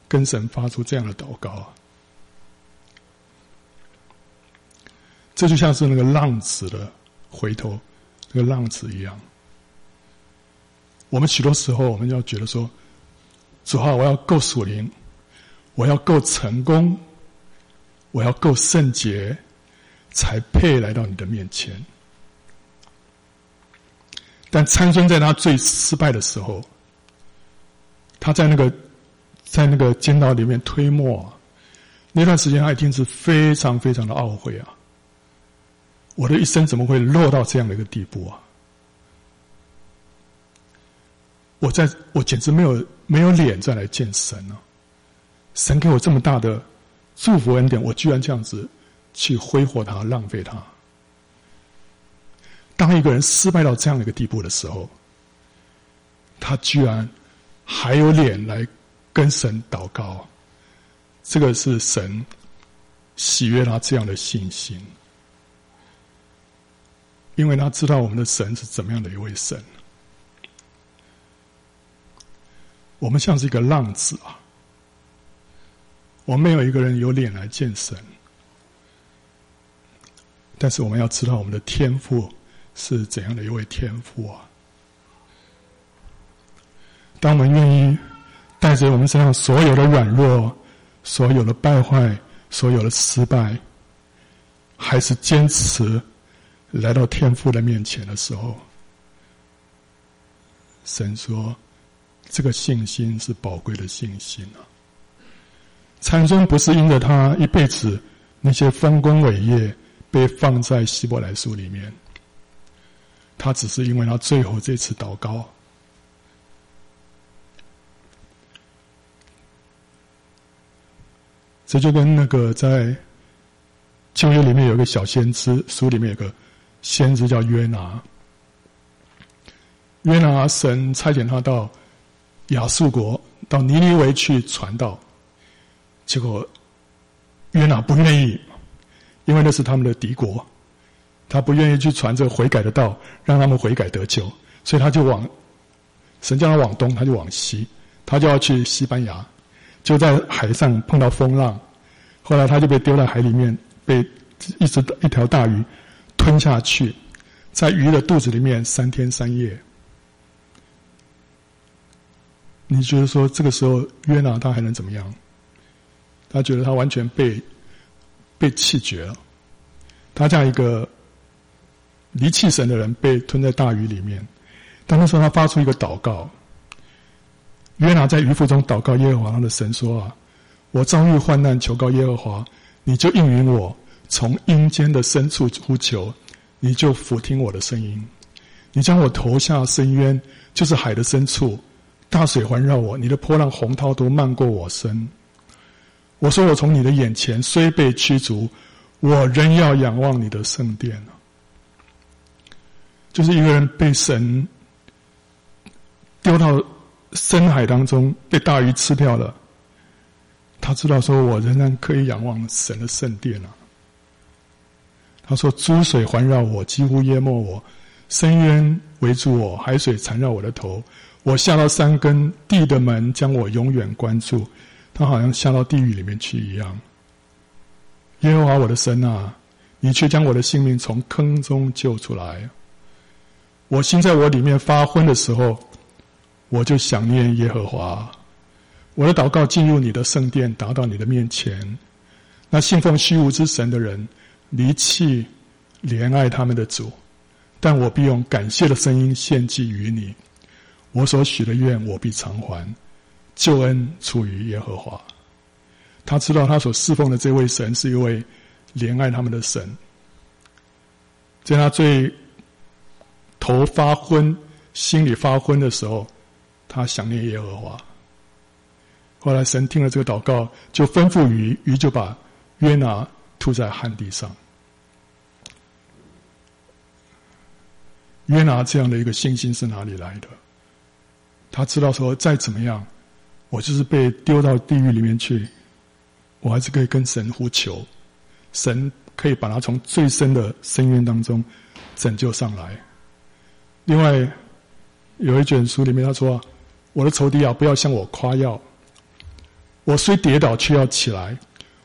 跟神发出这样的祷告啊！这就像是那个浪子的回头，那个浪子一样。我们许多时候，我们要觉得说：主啊，我要够属灵，我要够成功，我要够圣洁，才配来到你的面前。但参孙在他最失败的时候，他在那个在那个监牢里面推磨，那段时间他一定是非常非常的懊悔啊！我的一生怎么会落到这样的一个地步啊？我在我简直没有没有脸再来见神了啊。神给我这么大的祝福恩典，我居然这样子去挥霍它，浪费它。当一个人失败到这样的一个地步的时候，他居然还有脸来跟神祷告，这个是神喜悦他这样的信心，因为他知道我们的神是怎么样的一位神。我们像是一个浪子啊，我们没有一个人有脸来见神，但是我们要知道我们的天赋。是怎样的一位天父啊？当我们愿意带着我们身上所有的软弱、所有的败坏、所有的失败，还是坚持来到天父的面前的时候，神说：“这个信心是宝贵的信心啊！参孙不是因着他一辈子那些丰功伟业被放在希伯来书里面，他只是因为他最后这次祷告。这就跟那个在旧约里面有一个小先知，书里面有个先知叫约拿。约拿神差遣他到亚述国，到尼尼微去传道，结果约拿不愿意，因为那是他们的敌国，他不愿意去传这个悔改的道，让他们悔改得救，所以他就往神叫他往东，他就往西，他就要去西班牙。就在海上碰到风浪，后来他就被丢在海里面，被一只一条大鱼吞下去，在鱼的肚子里面三天三夜。你觉得说这个时候约拿他还能怎么样？他觉得他完全被被弃绝了。他这样一个离弃神的人被吞在大鱼里面，但那时候他发出一个祷告。约拿在鱼腹中祷告耶和华他的神说：“啊，我遭遇患难，求告耶和华，你就应允我；从阴间的深处呼求，你就俯听我的声音。你将我投下深渊，就是海的深处，大水环绕我，你的波浪洪涛都漫过我身。我说：我从你的眼前虽被驱逐，我仍要仰望你的圣殿。就是一个人被神丢到。”深海当中被大鱼吃掉了，他知道说：“我仍然可以仰望神的圣殿啊。”他说：“诸水环绕我，几乎淹没我；深渊围住我，海水缠绕我的头。我下到山根，地的门将我永远关住。他好像下到地狱里面去一样。耶和华我的神啊，你却将我的性命从坑中救出来。我心在我里面发昏的时候。”我就想念耶和华，我的祷告进入你的圣殿，达到你的面前。那信奉虚无之神的人，离弃怜爱他们的主，但我必用感谢的声音献祭于你。我所许的愿，我必偿还。救恩出于耶和华。他知道他所侍奉的这位神是一位怜爱他们的神。在他最头发昏、心里发昏的时候。他想念耶和华。后来神听了这个祷告，就吩咐鱼，鱼就把约拿吐在旱地上。约拿这样的一个信心是哪里来的？他知道说，再怎么样，我就是被丢到地狱里面去，我还是可以跟神呼求，神可以把他从最深的深渊当中拯救上来。另外，有一卷书里面他说。我的仇敌啊，不要向我夸耀。我虽跌倒，却要起来；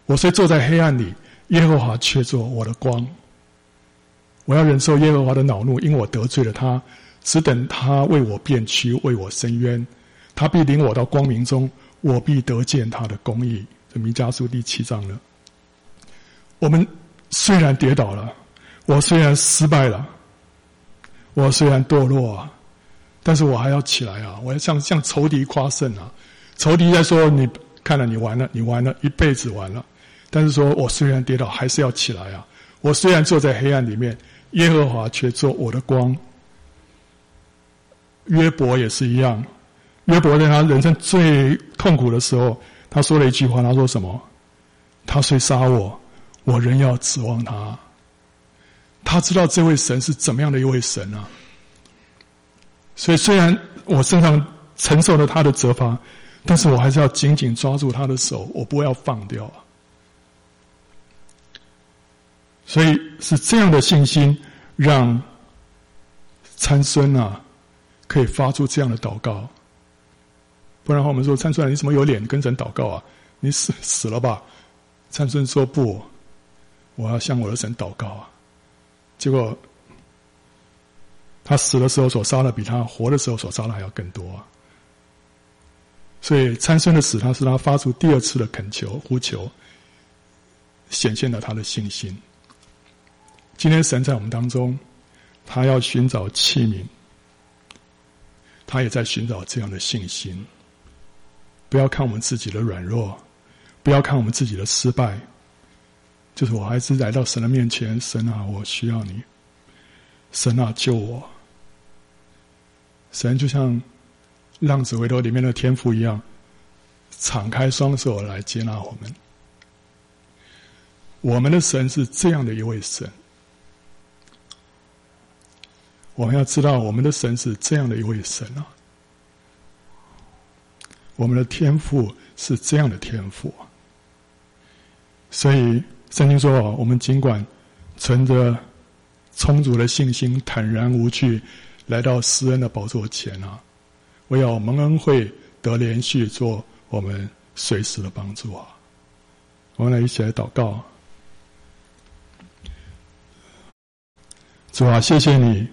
我虽坐在黑暗里，耶和华却做我的光。我要忍受耶和华的恼怒，因我得罪了他，只等他为我辨屈，为我伸冤。他必领我到光明中，我必得见他的公义。这弥迦书第七章了。我们虽然跌倒了，我虽然失败了，我虽然堕落啊。但是我还要起来啊！我要向向仇敌夸胜啊！仇敌在说：“你看了，你完了，你完了，一辈子完了。”但是说我虽然跌倒，还是要起来啊！我虽然坐在黑暗里面，耶和华却做我的光。约伯也是一样，约伯在他人生最痛苦的时候，他说了一句话：“他说什么？他虽杀我，我仍要指望他。他知道这位神是怎么样的一位神啊！”所以，虽然我身上承受了他的责罚，但是我还是要紧紧抓住他的手，我不要放掉啊。所以是这样的信心，让参孙啊可以发出这样的祷告。不然的话，我们说参孙，你怎么有脸跟神祷告啊？你死死了吧？参孙说不，我要向我的神祷告啊。结果。他死的时候所杀的比他活的时候所杀的还要更多啊！所以参孙的死，他是他发出第二次的恳求、呼求，显现了他的信心。今天神在我们当中，他要寻找器皿，他也在寻找这样的信心。不要看我们自己的软弱，不要看我们自己的失败，就是我还是来到神的面前，神啊，我需要你，神啊，救我。神就像《浪子回头》里面的天父一样，敞开双手来接纳我们。我们的神是这样的一位神，我们要知道，我们的神是这样的一位神啊。我们的天赋是这样的天赋，所以圣经说：“啊我们尽管存着充足的信心，坦然无惧，来到施恩的宝座前啊，唯有蒙恩惠得连续做我们随时的帮助啊！”我们来一起来祷告。主啊，谢谢你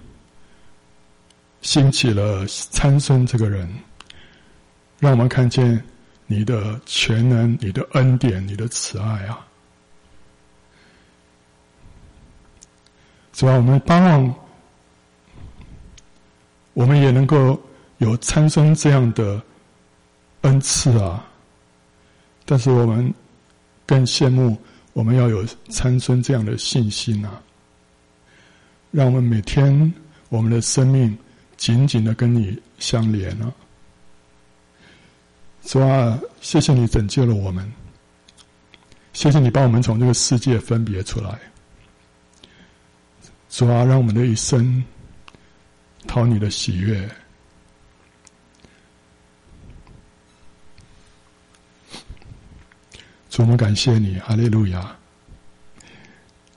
兴起了参孙这个人。让我们看见你的全能、你的恩典、你的慈爱啊！主要，我们盼望我们也能够有参孙这样的恩赐啊！但是我们更羡慕我们要有参孙这样的信心啊！让我们每天我们的生命紧紧的跟你相连啊！主啊，谢谢你拯救了我们，谢谢你把我们从这个世界分别出来。主啊，让我们的一生讨你的喜悦。主，我们感谢你，哈利路亚。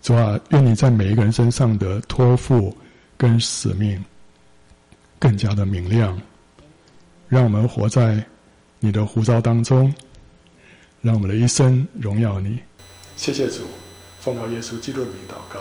主啊，愿你在每一个人身上的托付跟使命更加的明亮，让我们活在。你的呼召当中，让我们的一生荣耀你。谢谢主，奉靠耶稣基督的名祷告。